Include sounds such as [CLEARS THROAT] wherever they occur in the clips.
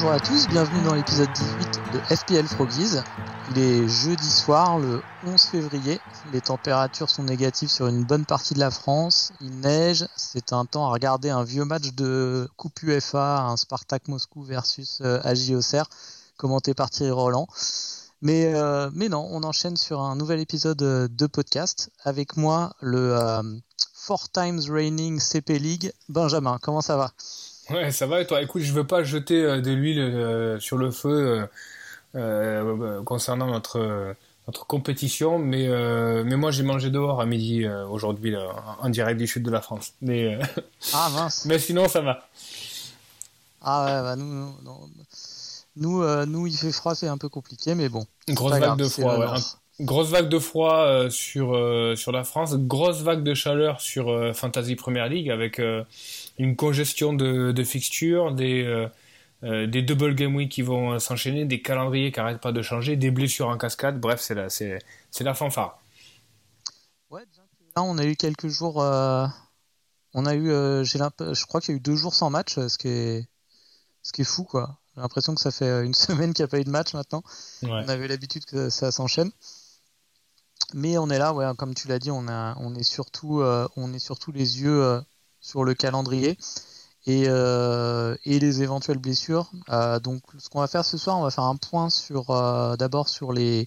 Bonjour à tous, bienvenue dans l'épisode 18 de FPL Froggies. Il est jeudi soir, le 11 février. Les températures sont négatives sur une bonne partie de la France. Il neige. C'est un temps à regarder un vieux match de Coupe UEFA, un Spartak Moscou versus euh, AJ Auxerre, commenté par Thierry Roland? Mais, euh, mais non, on enchaîne sur un nouvel épisode euh, de podcast. Avec moi, le Four Times Reigning CP League, Benjamin. Comment ça va? Ouais, ça va et toi Écoute, je veux pas jeter euh, de l'huile euh, sur le feu euh, concernant notre notre compétition, mais euh, mais moi j'ai mangé dehors à midi euh, aujourd'hui en direct du sud de la France. Mais euh, Ah mince. [LAUGHS] mais sinon ça va. Ah ouais, bah nous, nous, nous, nous, il fait froid, c'est un peu compliqué, mais bon. c'est Grosse vague grave, de froid, ouais. Grosse vague de froid euh, sur euh, sur la France, grosse vague de chaleur sur euh, Fantasy Premier League avec une congestion de, de fixtures, des des double game week qui vont s'enchaîner, des calendriers qui arrêtent pas de changer, des blessures en cascade. Bref, c'est la c'est c'est la fanfare. Ouais, là, on a eu quelques jours. on a eu, j'ai je crois qu'il y a eu deux jours sans match, ce qui est, ce qui est fou, quoi. J'ai l'impression que ça fait une [LAUGHS] semaine qu'il n'y a pas eu de match maintenant. Ouais. On avait l'habitude que ça s'enchaîne. Mais on est là, ouais, comme tu l'as dit, on on est surtout, euh, on est surtout les yeux euh, sur le calendrier et, euh, et les éventuelles blessures. Euh, donc, ce qu'on va faire ce soir, on va faire un point sur, euh, d'abord sur les,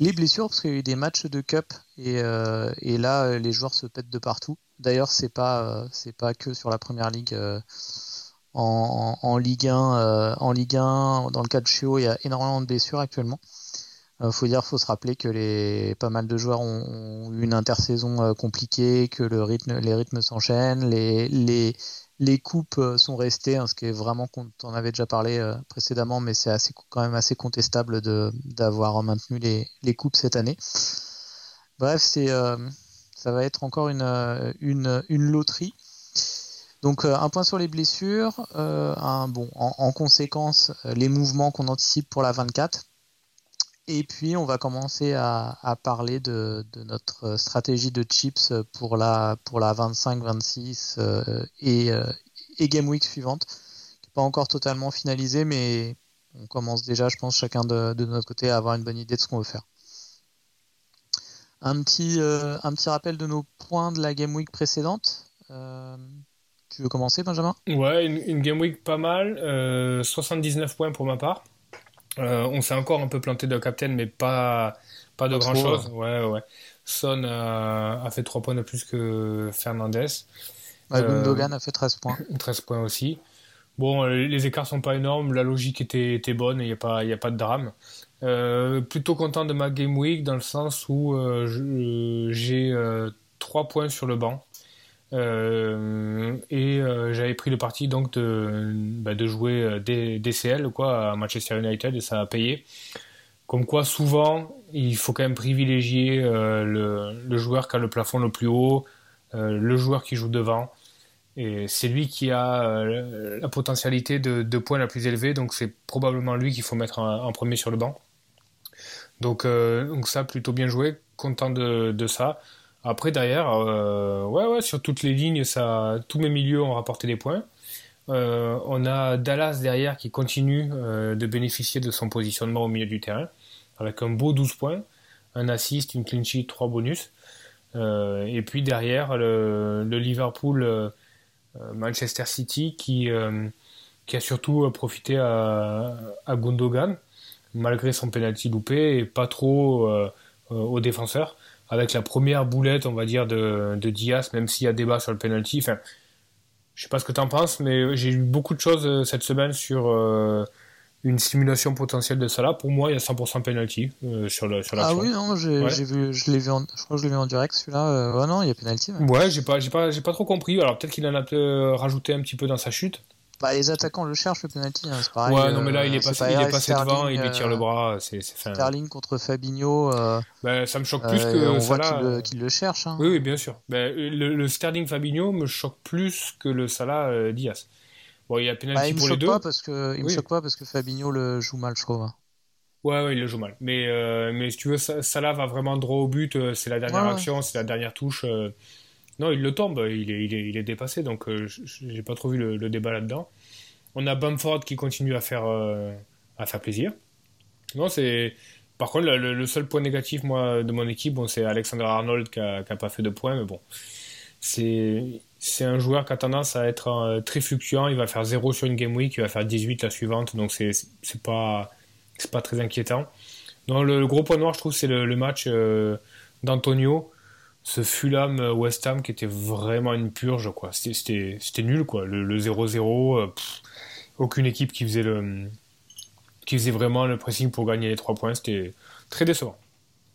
les blessures, parce qu'il y a eu des matchs de cup et, euh, et là, les joueurs se pètent de partout. D'ailleurs, c'est pas, c'est pas que sur la première ligue. en, en, en Ligue 1, euh, en Ligue 1, dans le cas de Chio, il y a énormément de blessures actuellement. Euh, faut dire, faut se rappeler que les pas mal de joueurs ont, eu une intersaison euh, compliquée, que le rythme, les rythmes s'enchaînent, les, les, les coupes euh, sont restées, hein, ce qui est vraiment, on en avait déjà parlé précédemment, mais c'est assez, quand même assez contestable d'avoir maintenu les, les coupes cette année. Bref, c'est ça va être encore une, une, une loterie. Donc un point sur les blessures, bon, en, en conséquence les mouvements qu'on anticipe pour la 24. Et puis on va commencer à, parler de, notre euh, stratégie de chips pour la, pour la 25, 26 euh, et, euh, et Game Week suivante, qui n'est pas encore totalement finalisée, mais on commence déjà, je pense, chacun de, de notre côté à avoir une bonne idée de ce qu'on veut faire. Un petit, un petit rappel de nos points de la Game Week précédente. Tu veux commencer, Benjamin? Ouais, une, game week pas mal, euh, 79 points pour ma part. Euh, on s'est encore un peu planté de captain, mais pas, pas de Pas grand trop, chose. Ouais, ouais. Son a, a fait 3 points de plus que Fernandez. Ouais, Euh, Gundogan a fait 13 points. [LAUGHS] 13 points aussi. Bon, euh, les écarts sont pas énormes, la logique était, était bonne et il n'y a, pas- y a pas de drame. Euh, plutôt content de ma game week dans le sens où euh, j'ai euh, 3 points sur le banc. Euh, et euh, j'avais pris le parti donc de, bah, jouer euh, DCL quoi, à Manchester United et ça a payé. Comme quoi, souvent, il faut quand même privilégier le, joueur qui a le plafond le plus haut, le joueur qui joue devant. Et c'est lui qui a la potentialité de, de points la plus élevée, donc c'est probablement lui qu'il faut mettre en, premier sur le banc. Donc, donc ça, plutôt bien joué, content de ça. Après, derrière, euh, ouais, ouais, sur toutes les lignes, ça, tous mes milieux ont rapporté des points. Euh, on a Dallas derrière qui continue euh, de bénéficier de son positionnement au milieu du terrain, avec un beau 12 points, un assist, une clean sheet, 3 bonus. Euh, et puis derrière, le, le Liverpool euh, euh, Manchester City qui, qui a surtout profité à, à Gundogan, malgré son penalty loupé, et pas trop aux défenseurs, avec la première boulette, on va dire, de, de Diaz, même s'il y a débat sur le penalty. Enfin, je sais pas ce que tu en penses, mais j'ai eu beaucoup de choses euh, cette semaine sur euh, une simulation potentielle de Salah. Pour moi, il y a 100% penalty euh, sur le sur Ah oui, non, j'ai Ouais. j'ai vu, je l'ai vu, en, je crois que je l'ai vu en direct celui-là. Euh, ouais, non, il y a penalty. ouais. Ouais, j'ai pas, j'ai pas, j'ai pas trop compris. Alors peut-être qu'il en a rajouté un petit peu dans sa chute. Bah, les attaquants le cherchent le penalty, hein, c'est pareil. Ouais, non, mais là, il est passé, il est passé devant, il lui tire le bras. C'est, Sterling contre Fabinho. Bah, ça me choque plus que on. Voit qu'il, le, cherche. Hein. Oui, oui, bien sûr. Bah, le, Sterling Fabinho me choque plus que le Salah Diaz. Bon, il y a penalty bah, pour les deux. Pas parce que, il me choque pas parce que Fabinho le joue mal, je trouve. Hein. Ouais, ouais, il le joue mal. Mais, euh, mais si tu veux, Salah va vraiment droit au but. Euh, c'est la dernière action, c'est la dernière touche. Euh. Non, il le tombe. Il est, dépassé. Donc, j'ai pas trop vu le, débat là-dedans. On a Bamford qui continue à faire, faire plaisir. Non, c'est. Par contre, le, seul point négatif, moi, de mon équipe, c'est Alexander Arnold qui a, pas fait de points. Mais bon, c'est. Un joueur qui a tendance à être très fluctuant. Il va faire 0 sur une game week, il va faire 18 la suivante. Donc, c'est pas pas très inquiétant. Non, le, gros point noir, je trouve, c'est le, match euh, d'Antonio, ce Fulham euh, West Ham qui était vraiment une purge, quoi. C'était nul, quoi. Le 0-0, euh, aucune équipe qui faisait le qui faisait vraiment le pressing pour gagner les trois points, c'était très décevant.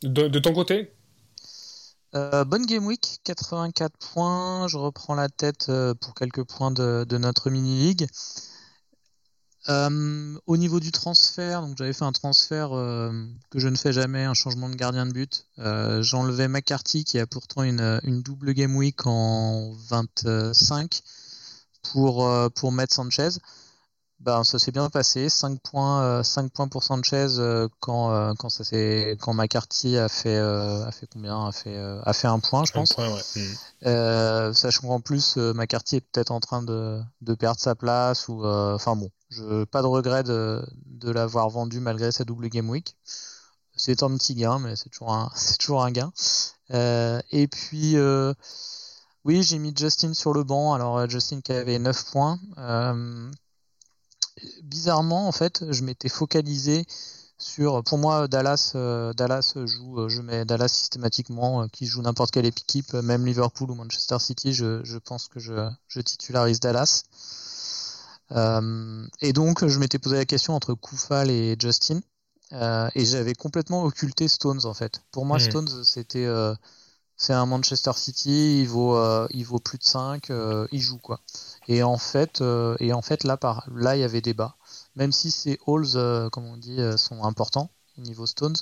De, ton côté? Bonne game week, 84 points. Je reprends la tête pour quelques points de notre mini-league. Euh, au niveau du transfert, donc j'avais fait un transfert euh, que je ne fais jamais, un changement de gardien de but. Euh, J'enlevais McCarthy qui a pourtant une, une, double game week en 25 pour, pour mettre Sanchez. Ben, ça s'est bien passé, 5 points, 5 points pour Sanchez quand, quand, ça quand McCarthy a fait, a fait combien? A fait, a fait un point, je pense. Point, ouais. sachant qu'en plus, McCarthy est peut-être en train de, de perdre sa place ou, enfin bon, je, pas de regret de, de l'avoir vendu malgré sa double game week. C'est un petit gain, mais c'est toujours un, [LAUGHS] c'est toujours un gain. Euh, et puis, euh, oui, j'ai mis Justin sur le banc. Alors, euh, Justin qui avait 9 points. Euh, bizarrement, en fait, je m'étais focalisé sur. Pour moi, Dallas, euh, Dallas joue. Je mets Dallas systématiquement, qui joue n'importe quelle équipe, même Liverpool ou Manchester City. Je, je pense que je, je titularise Dallas. Euh, et donc, je m'étais posé la question entre Koufal et Justin. Euh, et j'avais complètement occulté Stones en fait. Pour moi, hmm. Stones, c'était euh, c'est un Manchester City, il vaut il vaut plus de 5, il joue quoi. Et en fait et en fait là par là il y avait débat. Même si ces halls comme on dit sont importants au niveau Stones,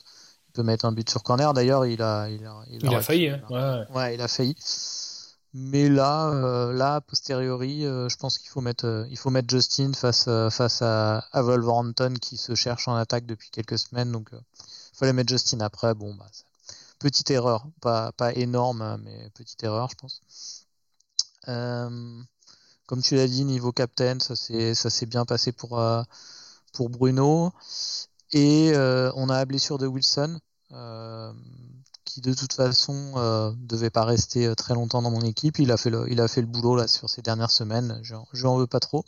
il peut mettre un but sur corner. D'ailleurs, il a il a il a, failli. Hein. Ouais. ouais, il a failli. Mais là, euh, là, a posteriori, euh, je pense qu'il faut mettre, euh, il faut mettre Justin face, face à, Wolverhampton qui se cherche en attaque depuis quelques semaines. Donc, il fallait mettre Justin après. Bon, bah, petite erreur, pas, pas énorme, mais petite erreur, je pense. comme tu l'as dit, niveau captain, ça s'est, ça bien passé pour, pour Bruno. Et on a la blessure de Wilson qui de toute façon euh, devait pas rester euh, très longtemps dans mon équipe. Il a fait le, il a fait le boulot là sur ces dernières semaines. Je, je en veux pas trop.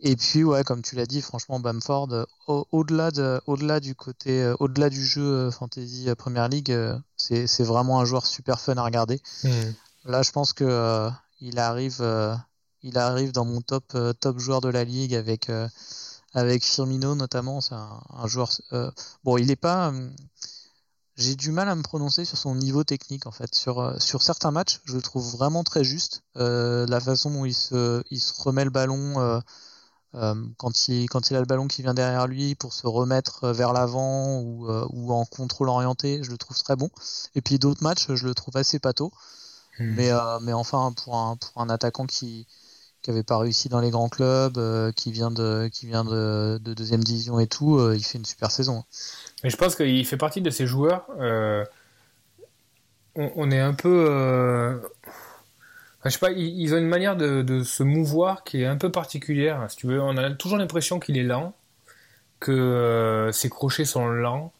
Et puis ouais, comme tu l'as dit, franchement Bamford, euh, au-delà de, au-delà du côté, euh, au-delà du jeu fantasy Premier League, c'est, c'est vraiment un joueur super fun à regarder. Hmm. Là, je pense que il arrive, il arrive dans mon top top joueur de la ligue avec avec Firmino notamment. C'est un, un joueur. bon, il est pas j'ai du mal à me prononcer sur son niveau technique en fait. Sur, euh, sur certains matchs, je le trouve vraiment très juste. Euh, la façon dont il se, il se remet le ballon euh, euh, quand, il, quand il a le ballon qui vient derrière lui pour se remettre vers l'avant ou, euh, ou en contrôle orienté, je le trouve très bon. Et puis d'autres matchs, je le trouve assez pâteau. Hmm. Mais, mais enfin, pour un, pour un attaquant qui, qui avait pas réussi dans les grands clubs, qui vient de qui vient de, de deuxième division et tout, il fait une super saison. Mais je pense qu'il fait partie de ces joueurs. Euh, on, est un peu. Euh, je sais pas, ils, ont une manière de, se mouvoir qui est un peu particulière. Si tu veux, on a toujours l'impression qu'il est lent, que euh, ses crochets sont lents.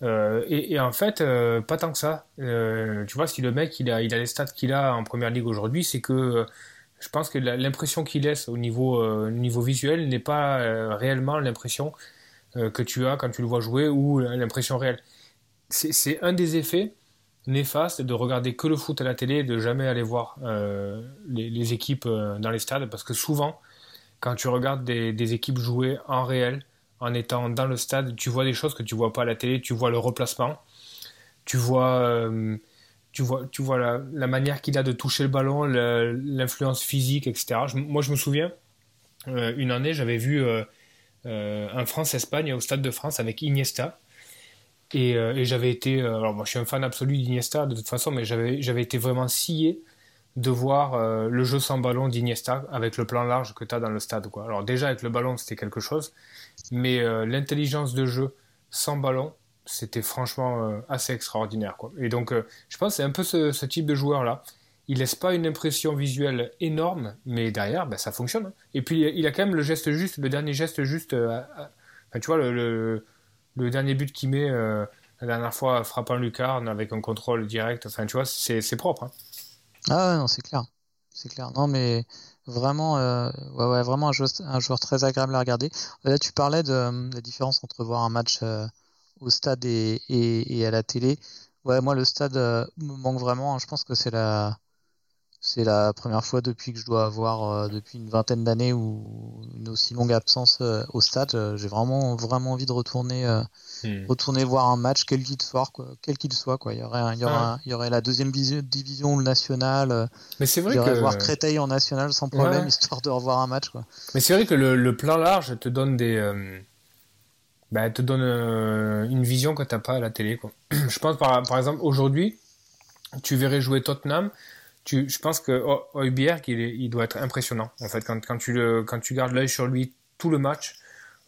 et, en fait, pas tant que ça. tu vois, si le mec il a, il a les stats qu'il a en première ligue aujourd'hui, c'est que je pense que l'impression qu'il laisse au niveau, visuel n'est pas réellement l'impression que tu as quand tu le vois jouer ou l'impression réelle. C'est un des effets néfastes de regarder que le foot à la télé et de jamais aller voir euh, les, équipes euh, dans les stades parce que souvent, quand tu regardes des, équipes jouer en réel, en étant dans le stade, tu vois des choses que tu vois pas à la télé, tu vois le replacement, tu vois, tu vois, tu vois la, manière qu'il a de toucher le ballon, l'influence physique, etc. moi, je me souviens, une année, j'avais vu un France-Espagne au Stade de France avec Iniesta. Et, et j'avais été, alors moi je suis un fan absolu d'Iniesta de toute façon, mais j'avais, été vraiment scié de voir euh, le jeu sans ballon d'Iniesta avec le plan large que tu as dans le stade. Quoi. Alors déjà avec le ballon c'était quelque chose, mais euh, l'intelligence de jeu sans ballon c'était franchement euh, assez extraordinaire. Quoi. Et donc je pense c'est un peu ce, type de joueur là. Il laisse pas une impression visuelle énorme, mais derrière ben, ça fonctionne. Hein. Et puis il a quand même le geste juste, le dernier geste juste. tu vois le, dernier but qu'il met la dernière fois frappant Lucarne avec un contrôle direct. Enfin tu vois c'est propre. Hein. Ah non, c'est clair. C'est clair. Non, mais vraiment, euh, ouais, ouais, vraiment un joueur, très agréable à regarder. Là, tu parlais de, euh, la différence entre voir un match euh, au stade et, et, à la télé. Ouais, moi, le stade me manque vraiment. Hein. Je pense que c'est la, c'est la première fois depuis que je dois avoir euh, depuis une vingtaine d'années ou une aussi longue absence euh, au stade. Euh, j'ai vraiment vraiment envie de retourner hmm. retourner voir un match quel qu'il soit quoi, quel qu'il soit quoi. Il y aurait il y aurait, il y aurait la deuxième division ou le national. Mais c'est vrai que voir Créteil en national sans problème histoire de revoir un match quoi. Mais c'est vrai que le, le, plan large te donne des bah, te donne une vision que t'as pas à la télé quoi. [CLEARS THROAT] Je pense par par exemple aujourd'hui tu verrais jouer Tottenham je pense que Heuberg, il, il, doit être impressionnant. En fait, quand, quand tu, le, quand tu gardes l'œil sur lui tout le match,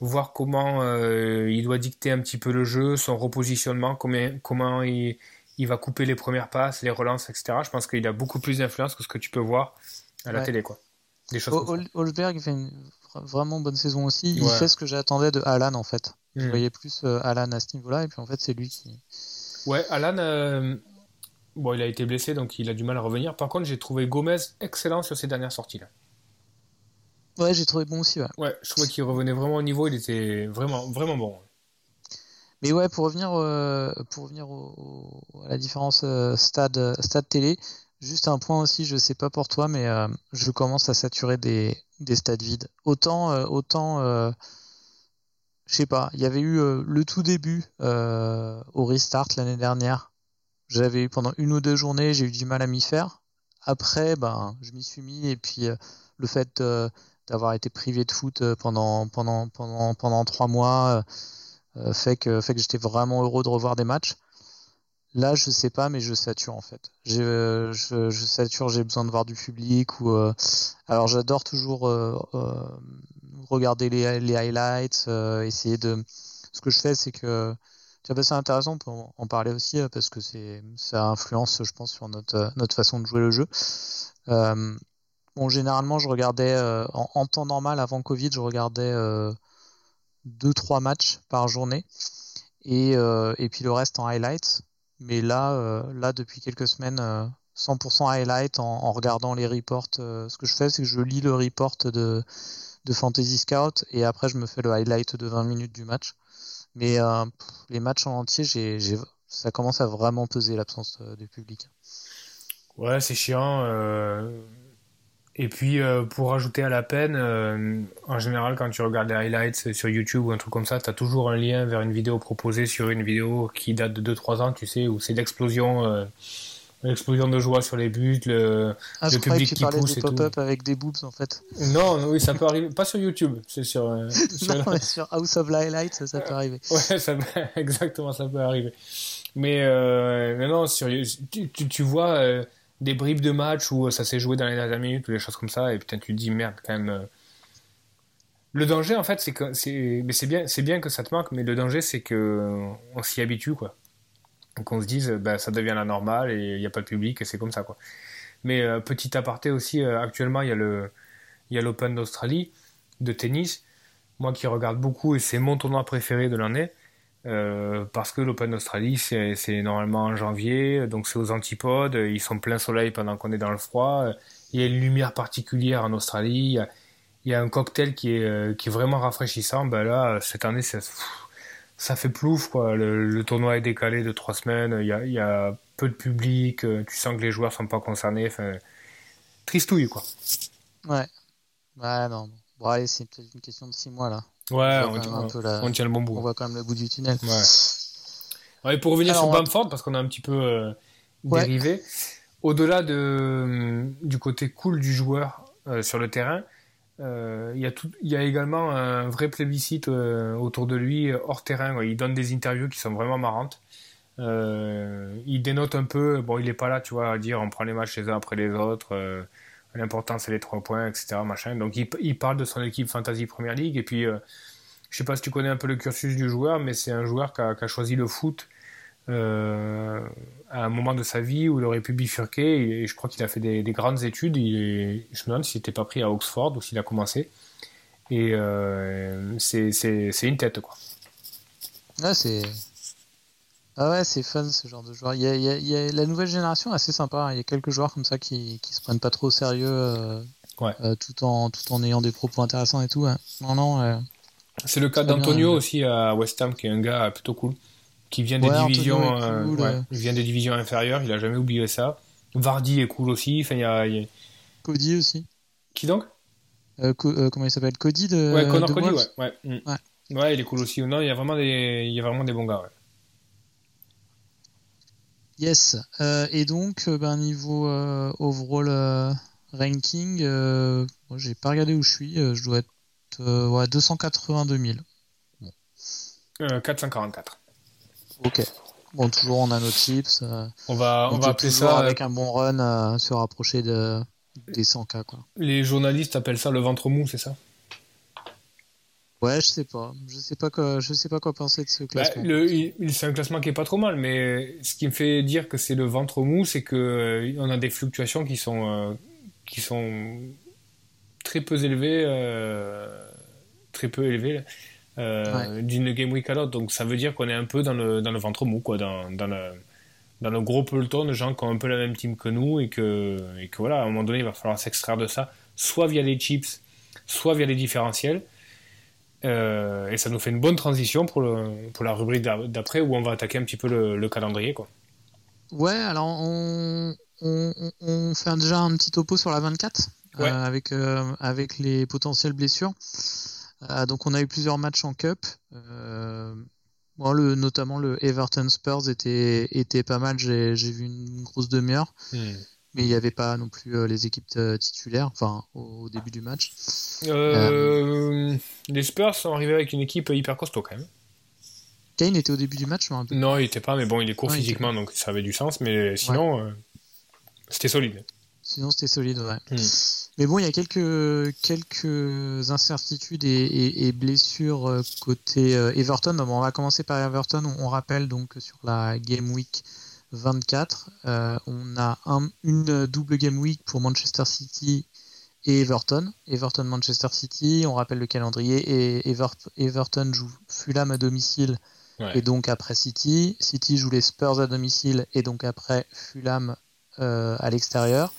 voir comment euh, il doit dicter un petit peu le jeu, son repositionnement, comment, comment il, il, va couper les premières passes, les relances, etc. Je pense qu'il a beaucoup plus d'influence que ce que tu peux voir à la télé. Quoi. Des choses Holberg fait une vraiment bonne saison aussi. Il fait ce que j'attendais de Alan en fait. Je hmm. voyais plus euh, Alan à ce niveau-là et puis en fait c'est lui qui. Ouais, Alan, euh, Bon, il a été blessé, donc il a du mal à revenir. Par contre, j'ai trouvé Gomez excellent sur ses dernières sorties. Là. Ouais, j'ai trouvé bon aussi. Ouais, ouais je trouvais qu'il revenait vraiment au niveau. Il était vraiment, vraiment bon. Mais ouais, pour revenir, euh, pour revenir à la différence euh, stade, stade télé, juste un point aussi, je sais pas pour toi, mais euh, je commence à saturer des, des stades vides. Autant, autant, je sais pas, il y avait eu le tout début au restart l'année dernière j'avais eu pendant une ou deux journées, j'ai eu du mal à m'y faire. Après, ben, je m'y suis mis et puis euh, le fait euh, d'avoir été privé de foot euh, pendant pendant pendant pendant trois mois fait que fait que j'étais vraiment heureux de revoir des matchs. Là, je sais pas, mais je sature en fait. Je, je, sature, j'ai besoin de voir du public ou alors j'adore toujours regarder les, les highlights, essayer de. Ce que je fais, c'est que c'est intéressant pour en parler aussi euh, parce que c'est ça influence, je pense, sur notre, euh, notre façon de jouer le jeu. Euh, bon, généralement, je regardais en, temps normal avant Covid, je regardais 2-3 matchs par journée et, et puis le reste en highlights. Mais là, là depuis quelques semaines, 100% highlight en, regardant les reports. ce que je fais, c'est que je lis le report de, de Fantasy Scout et après je me fais le highlight de 20 minutes du match. Mais euh, les matchs en entier, j'ai, ça commence à vraiment peser l'absence du public. Ouais, c'est chiant. Euh, et puis, euh, pour rajouter à la peine, en général, quand tu regardes les highlights sur YouTube ou un truc comme ça, tu as toujours un lien vers une vidéo proposée sur une vidéo qui date de 2-3 ans, tu sais, où c'est l'explosion L'explosion de joie sur les buts, le, ah, le public que tu qui pousse et pop-up avec des boobs en fait. Non, oui, ça peut arriver. Pas sur YouTube, c'est sur. Euh, [LAUGHS] sur, House of Highlights, ça, peut arriver. [LAUGHS] Ouais, ça, [LAUGHS] exactement, ça peut arriver. Mais, euh, mais non, sur, tu, tu, vois euh, des bribes de match où ça s'est joué dans les dernières minutes ou des choses comme ça, et putain, tu te dis merde, quand même. Le danger, en fait, c'est que c'est bien, c'est bien que ça te manque, mais le danger, c'est que on s'y habitue, quoi qu'on se dise bah, ça devient la normale et il n'y a pas de public et c'est comme ça quoi. Mais euh, petit aparté aussi, euh, actuellement il y a le il y a l'Open d'Australie de tennis. Moi qui regarde beaucoup et c'est mon tournoi préféré de l'année euh, parce que l'Open d'Australie c'est normalement en janvier donc c'est aux antipodes, ils sont plein soleil pendant qu'on est dans le froid. Il y a une lumière particulière en Australie. Il y a, un cocktail qui est qui est vraiment rafraîchissant. Ben là cette année c'est ça fait plouf quoi. Le, tournoi est décalé de trois semaines. Il y a, y a, peu de public. Euh, tu sens que les joueurs sont pas concernés. Tristouille quoi. Ouais. Ouais non. Bon allez, c'est peut-être une question de six mois là. Ouais, on, tient, le bon bout. On voit quand même le bout du tunnel. Ouais. ouais pour revenir sur Bamford parce qu'on a un petit peu euh, dérivé. Au-delà de du côté cool du joueur euh, sur le terrain, il y, a y a également un vrai plébiscite autour de lui hors terrain. Il donne des interviews qui sont vraiment marrantes. il dénote un peu. Bon, il n'est pas là, tu vois, à dire on prend les matchs les uns après les autres. L'important c'est les trois points, etc. Machin. Donc il, parle de son équipe Fantasy Premier League et puis je sais pas si tu connais un peu le cursus du joueur, mais c'est un joueur qui a, choisi le foot euh, à un moment de sa vie où il aurait pu bifurquer. Et, je crois qu'il a fait des, grandes études. Je me demande s'il n'était pas pris à Oxford ou s'il a commencé. Et euh, c'est une tête, quoi. Ah, c'est. Ah ouais, c'est fun ce genre de joueur. Il y, a, la nouvelle génération assez sympa. Il y a quelques joueurs comme ça qui, qui se prennent pas trop au sérieux euh, tout, en, tout en ayant des propos intéressants et tout. Non, non. C'est le cas d'Antonio aussi à West Ham, qui est un gars plutôt cool, qui vient des divisions, euh, vient des divisions inférieures. Il a jamais oublié ça. Vardy est cool aussi. Enfin, y a, Cody aussi. Qui donc? Euh, euh, Comment il s'appelle? Cody de. Ouais, Connor Cody, ouais. Mm. Ouais. ouais. il est cool aussi. Non, il y a vraiment des, il y a vraiment des bons gars. Yes. et donc, ben, niveau overall ranking, j'ai pas regardé où je suis. je dois être ouais, 282 000. Bon. 444. Euh, ok. Bon, toujours on a nos chips. Euh, on va, on, va appeler ça avec un bon run se rapprocher de, des 100K. Quoi. Les journalistes appellent ça le ventre mou, c'est ça? Ouais, je sais pas. Je sais pas quoi, je sais pas quoi penser de ce bah, classement. c'est un classement qui est pas trop mal, mais ce qui me fait dire que c'est le ventre mou, c'est que on a des fluctuations qui sont qui sont très peu élevées très peu élevé euh, d'une game week à l'autre. Donc ça veut dire qu'on est un peu dans le, dans le ventre mou, quoi, dans, dans, le, dans le gros peloton de gens qui ont un peu la même team que nous et que, et que voilà, à un moment donné, il va falloir s'extraire de ça, soit via les chips, soit via les différentiels. Euh, et ça nous fait une bonne transition pour, le, pour la rubrique d'après où on va attaquer un petit peu le, calendrier. Quoi. Ouais, alors on, on, on, fait déjà un petit topo sur la 24 euh, avec, avec les potentielles blessures. Euh, donc on a eu plusieurs matchs en Cup. Euh, le, notamment le Everton Spurs était, était pas mal. J'ai vu une grosse demi-heure. Hmm. Mais il n'y avait pas non plus euh, les équipes titulaires, enfin au, début du match. les Spurs sont arrivés avec une équipe hyper costaud quand même. Kane était au début du match, un peu. Non, il était pas, mais bon, il est court physiquement, donc ça avait du sens. Mais sinon, c'était solide. Sinon, c'était solide, ouais. Hmm. Mais bon, il y a quelques, quelques incertitudes et, blessures euh, côté euh, Everton. on va commencer par Everton. On, rappelle donc sur la Game Week 24, euh, on a une double Game Week pour Manchester City et Everton. Everton-Manchester City, on rappelle le calendrier. Et Everton joue Fulham à domicile et donc après City. City joue les Spurs à domicile et donc après Fulham à l'extérieur.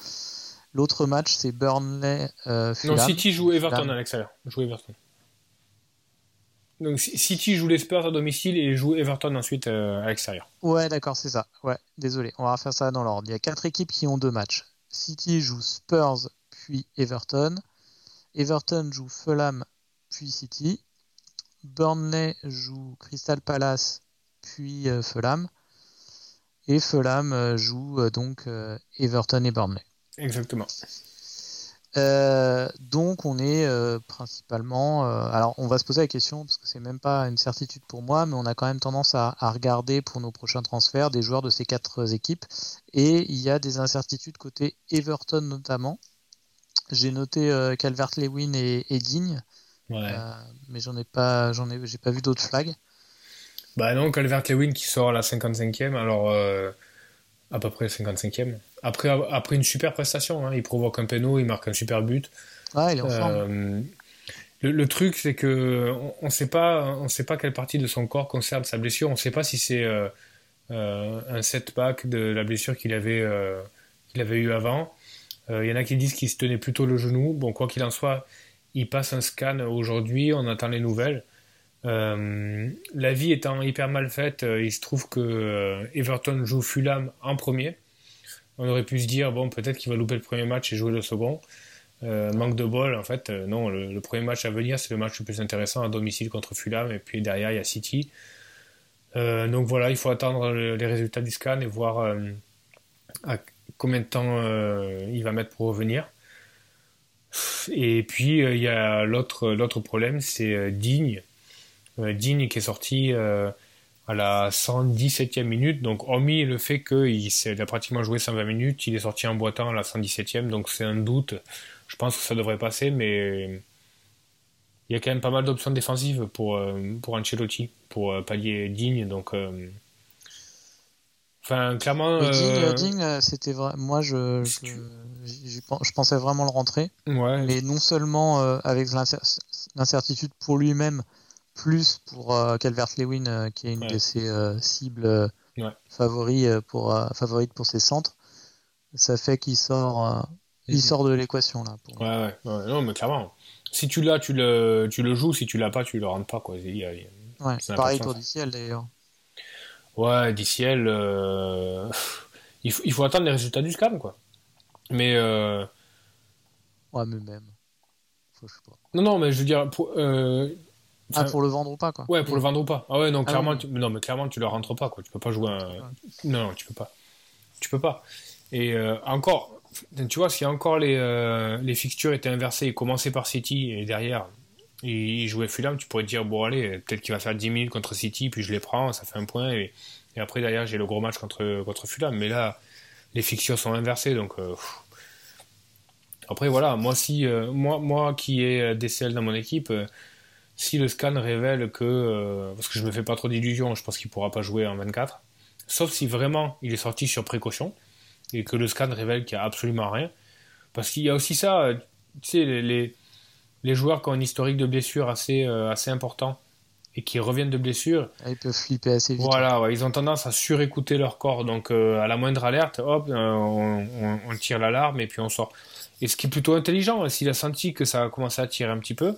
L'autre match, c'est Burnley. Euh, non, City joue Everton à l'extérieur. Joue Everton. Donc City joue les Spurs à domicile et joue Everton ensuite euh, à l'extérieur. Ouais, d'accord, c'est ça. Ouais, désolé, on va faire ça dans l'ordre. Il y a quatre équipes qui ont deux matchs. City joue Spurs puis Everton. Everton joue Fulham puis City. Burnley joue Crystal Palace puis euh, Fulham. Et Fulham euh, joue donc Everton et Burnley. Exactement. Euh, donc on est euh, principalement. Euh, alors on va se poser la question parce que c'est même pas une certitude pour moi, mais on a quand même tendance à, regarder pour nos prochains transferts des joueurs de ces quatre équipes et il y a des incertitudes côté Everton notamment. J'ai noté Calvert-Lewin et, Digne, mais j'en ai pas, j'en ai, j'ai pas vu d'autres flags. Bah non, Calvert-Lewin qui sort à la 55e, alors à peu près 55e. Après, après une super prestation, hein. il provoque un péno, il marque un super but. il est en euh, le, truc, c'est que on ne sait pas, on sait pas quelle partie de son corps concerne sa blessure. On ne sait pas si c'est euh, euh, un setback de la blessure qu'il avait, qu'il avait eu avant. Il y en a qui disent qu'il se tenait plutôt le genou. Bon, quoi qu'il en soit, il passe un scan aujourd'hui. On attend les nouvelles. La vie étant hyper mal faite, il se trouve que Everton joue Fulham en premier. On aurait pu se dire, bon, peut-être qu'il va louper le premier match et jouer le second. Euh, manque de bol, en fait, euh, non, le, premier match à venir, c'est le match le plus intéressant à domicile contre Fulham, et puis derrière, il y a City. Euh, donc voilà, il faut attendre les résultats du scan et voir combien de temps il va mettre pour revenir. Et puis il y a l'autre problème, c'est Digne. Digne qui est sorti à la 117e minute. Donc, hormis le fait qu'il a pratiquement joué 120 minutes, il est sorti en boitant à la 117e. Donc, c'est un doute. Je pense que ça devrait passer, mais il y a quand même pas mal d'options défensives pour, euh, pour Ancelotti, pour euh, pallier Digne. Donc, euh, enfin, clairement. Digne, c'était vrai. Moi, je, je, pensais vraiment le rentrer. Ouais. Mais non seulement avec l'incertitude pour lui-même, plus pour Calvert-Lewin, qui est une de ses cibles favorites pour, favorite pour ses centres. Ça fait qu'il sort, il sort de l'équation là. Pour... Ouais, ouais, non, mais clairement si tu l'as, tu le, tu le joues. Si tu l'as pas, tu le rentres pas. Quoi. ouais, pareil pour DCL d'ailleurs. Ouais, DCL, euh... il, faut, il, faut, attendre les résultats du scan. Quoi. Mais. Euh... Ouais, mais même. Faut, je sais pas. Non, non, mais je veux dire. Pour, euh... ah, pour le vendre ou pas, quoi. Ouais, pour le vendre ou pas. Ah ouais, non, ah clairement, Tu... non mais clairement, tu le rentres pas, quoi. Tu peux pas jouer un. Non, non, tu peux pas. Tu peux pas. Et euh, encore, tu vois, si encore les, euh, les fixtures étaient inversées et commençaient par City et derrière il jouait Fulham, tu pourrais te dire, bon, allez, peut-être qu'il va faire 10 minutes contre City, puis je les prends, ça fait un point, et, après derrière j'ai le gros match contre, contre Fulham. Mais là, les fixtures sont inversées, donc. Euh, après, voilà, moi, si, moi, moi qui ai DCL dans mon équipe, si le scan révèle que. parce que je me fais pas trop d'illusions, je pense qu'il pourra pas jouer en 24. Sauf si vraiment il est sorti sur précaution et que le scan révèle qu'il n'y a absolument rien. Parce qu'il y a aussi ça, euh, tu sais, les, les, joueurs qui ont un historique de blessure assez, euh, assez important et qui reviennent de blessure. Ah, ils peuvent flipper assez vite. Voilà, ils ont tendance à surécouter leur corps. Donc, euh, à la moindre alerte, hop, on, on, tire l'alarme et puis on sort. Et ce qui est plutôt intelligent, s'il a senti que ça a commencé à tirer un petit peu,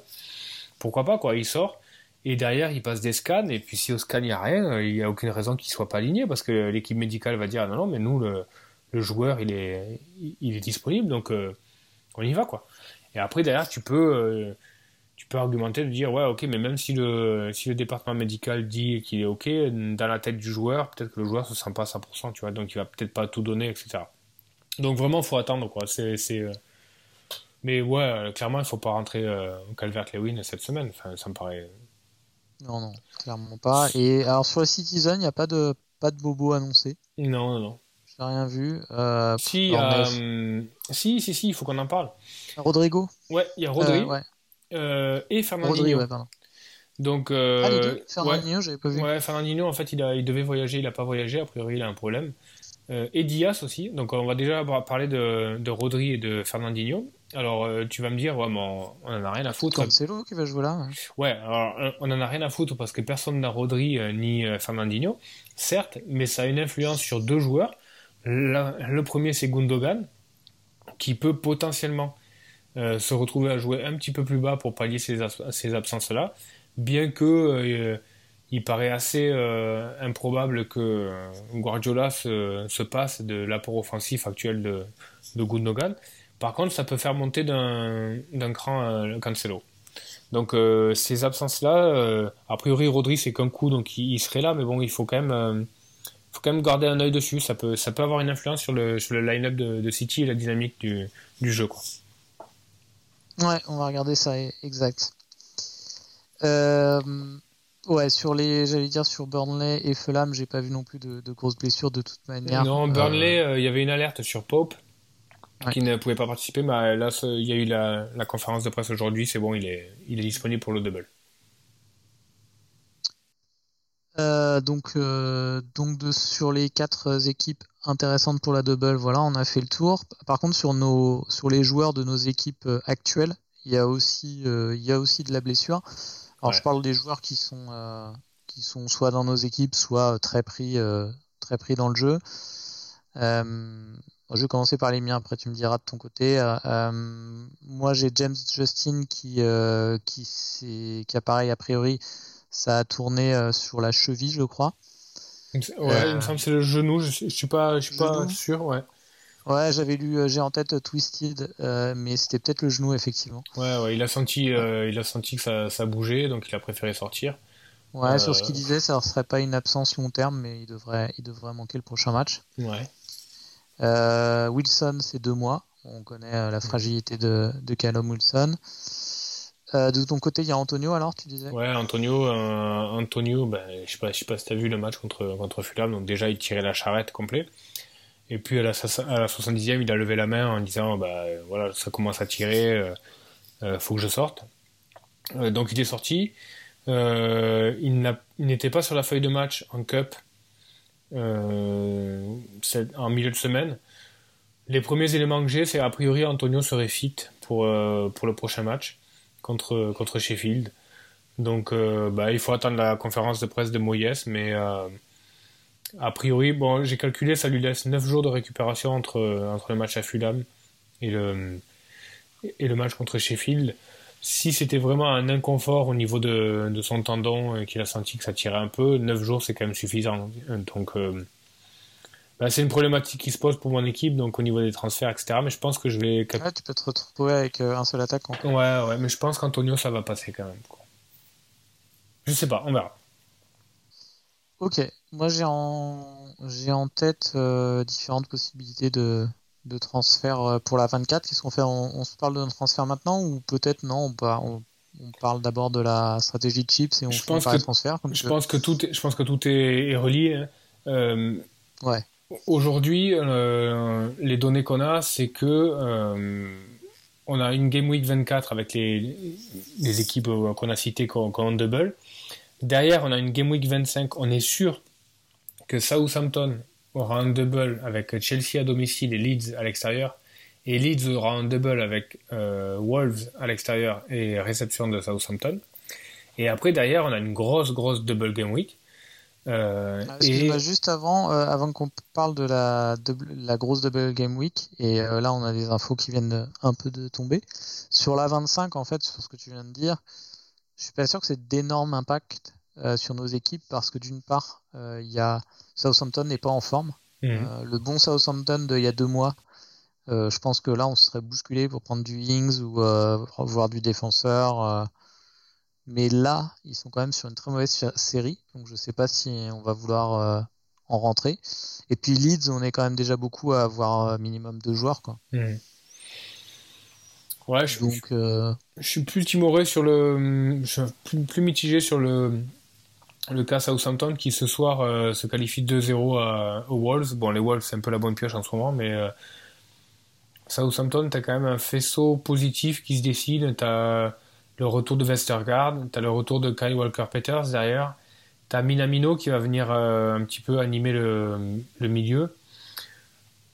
pourquoi pas, quoi, il sort. Et derrière, il passe des scans, et puis si au scan il n'y a rien, il n'y a aucune raison qu'il soit pas aligné, parce que l'équipe médicale va dire non, non, mais nous, le, joueur il est, disponible, donc euh, on y va quoi. Et après derrière tu peux, euh, tu peux argumenter de dire ouais ok mais même si le, si le département médical dit qu'il est ok dans la tête du joueur, peut-être que le joueur se sent pas à 100%, tu vois, donc il va peut-être pas tout donner, etc. Donc vraiment faut attendre quoi. C'est, euh, mais ouais clairement il faut pas rentrer au Calvert Lewin cette semaine. Enfin ça me paraît. Non non clairement pas. Et alors sur le Citizen il n'y a pas de pas de bobo annoncé. Non non non rien vu. Euh, si, euh, si, si, si, il faut qu'on en parle. Rodrigo Ouais, il y a Rodrigo. Euh, et Fernandinho. Donc, ah, les deux Fernandinho, j'avais pas vu. Ouais, Fernandinho, en fait, il, a, il devait voyager, il n'a pas voyagé, a priori, il a un problème. Et Diaz aussi. Donc, on va déjà parler de, de Rodri et de Fernandinho. Alors, tu vas me dire, ouais, mais on, en a rien à foutre. Cancelo qui va jouer là. Ouais, alors, on en a rien à foutre parce que personne n'a Rodri ni Fernandinho, certes, mais ça a une influence sur deux joueurs le premier, c'est Gundogan, qui peut potentiellement euh, se retrouver à jouer un petit peu plus bas pour pallier ces, ces absences-là, bien que euh, il paraît assez euh, improbable que Guardiola se, passe de l'apport offensif actuel de, de, Gundogan. Par contre, ça peut faire monter d'un cran Cancelo. Donc ces absences-là, a priori Rodri c'est qu'un coup, donc il, serait là, mais bon, il faut quand même faut quand même garder un œil dessus. Ça peut, ça peut avoir une influence sur le, sur le line-up de, City et la dynamique du, du, jeu. Ouais, on va regarder ça, exact. Euh, ouais, sur les, j'allais dire sur Burnley et Fulham, j'ai pas vu non plus de, grosses blessures de toute manière. Non, Burnley, euh, euh, il y avait une alerte sur Pope qui ne pouvait pas participer, mais là, il y a eu la, la conférence de presse aujourd'hui, c'est bon, il est, il est disponible pour le double. Euh, donc, euh, donc de, sur les quatre équipes intéressantes pour la double, voilà, on a fait le tour. Par contre, sur nos, sur les joueurs de nos équipes euh, actuelles, il y a aussi, il y a aussi de la blessure. Alors, je parle des joueurs qui sont, qui sont soit dans nos équipes, soit très pris, très pris dans le jeu. je vais commencer par les miens. Après, tu me diras de ton côté. moi, j'ai James Justin qui, qui, qui apparaît a priori ça a tourné euh, sur la cheville, je crois. Ouais, il me euh, semble que c'est le genou, je, suis pas, je suis pas sûr, ouais. Ouais, j'avais lu, euh, j'ai en tête Twisted, mais c'était peut-être le genou effectivement. Ouais, ouais, il a senti, il a senti que ça, ça, bougeait, donc il a préféré sortir. Ouais, sur ce qu'il disait, ça ne serait pas une absence long terme, mais il devrait, il devrait manquer le prochain match. Ouais. Wilson, c'est deux mois. On connaît la fragilité de, de Callum Wilson. de ton côté, il y a Antonio alors, tu disais? Ouais, Antonio, Antonio ben, je sais pas, je sais pas si tu as vu le match contre, contre Fulham, donc déjà il tirait la charrette complet. Et puis à la, à la 70e, il a levé la main en disant bah, voilà, ça commence à tirer, euh, faut que je sorte. donc il est sorti. il n'était pas sur la feuille de match en Cup euh, en milieu de semaine. Les premiers éléments que j'ai, c'est a priori Antonio serait fit pour, euh, pour le prochain match contre, contre Sheffield. Donc euh, bah, il faut attendre la conférence de presse de Moyes, mais a priori, bon, j'ai calculé, ça lui laisse 9 jours de récupération entre, entre le match à Fulham et le, et le match contre Sheffield si c'était vraiment un inconfort au niveau de, de son tendon et qu'il a senti que ça tirait un peu, 9 jours c'est quand même suffisant. Donc euh, bah, c'est une problématique qui se pose pour mon équipe, donc au niveau des transferts, etc. Mais je pense que je vais. Ouais, tu peux te retrouver avec euh, un seul attaque Ouais, ouais, mais je pense qu'Antonio ça va passer quand même. Je sais pas, on verra. Ok, moi j'ai en, j'ai en tête euh, différentes possibilités de, de transfert euh, pour la 24 Qu'est-ce qu'on fait? On, se parle de transfert maintenant ou peut-être non? On, on, parle d'abord de la stratégie de chips et on je pense que, transfert je pense que tout est, je pense que tout est, relié. Hein. Euh, ouais. Aujourd'hui, euh, les données qu'on a, c'est que on a une Game Week 24 avec les, les équipes qu'on a citées qu'on ont double. Derrière, on a une Game Week 25. On est sûr que Southampton aura un double avec Chelsea à domicile et Leeds à l'extérieur. Et Leeds aura un double avec euh, Wolves à l'extérieur et réception de Southampton. Et après, derrière, on a une grosse, grosse double game week. Euh, ah, et... Juste avant, euh, avant qu'on parle de la, la grosse double game week, et euh, là on a des infos qui viennent un peu de tomber. Sur la 25, en fait, sur ce que tu viens de dire, je suis pas sûr que c'est d'énormes impacts sur nos équipes parce que d'une part, il y a Southampton n'est pas en forme. Mhm. Euh, le bon Southampton d'il y a deux mois, euh, je pense que là, on serait bousculé pour prendre du Ings ou euh, voir du défenseur. mais là, ils sont quand même sur une très mauvaise série, donc je ne sais pas si on va vouloir en rentrer. Et puis Leeds, on est quand même déjà beaucoup à avoir minimum deux joueurs. Quoi. Mhm. Ouais, je, donc, je, suis plus timoré sur le. Je suis plus mitigé sur le, le cas Southampton qui ce soir euh, se qualifie 2-0 aux Wolves. Bon, les Wolves, c'est un peu la bonne pioche en ce moment, mais euh, Southampton, tu as quand même un faisceau positif qui se dessine. Tu as le retour de Westergaard, tu as le retour de Kyle Walker-Peters derrière. Tu as Minamino qui va venir euh, un petit peu animer le, milieu.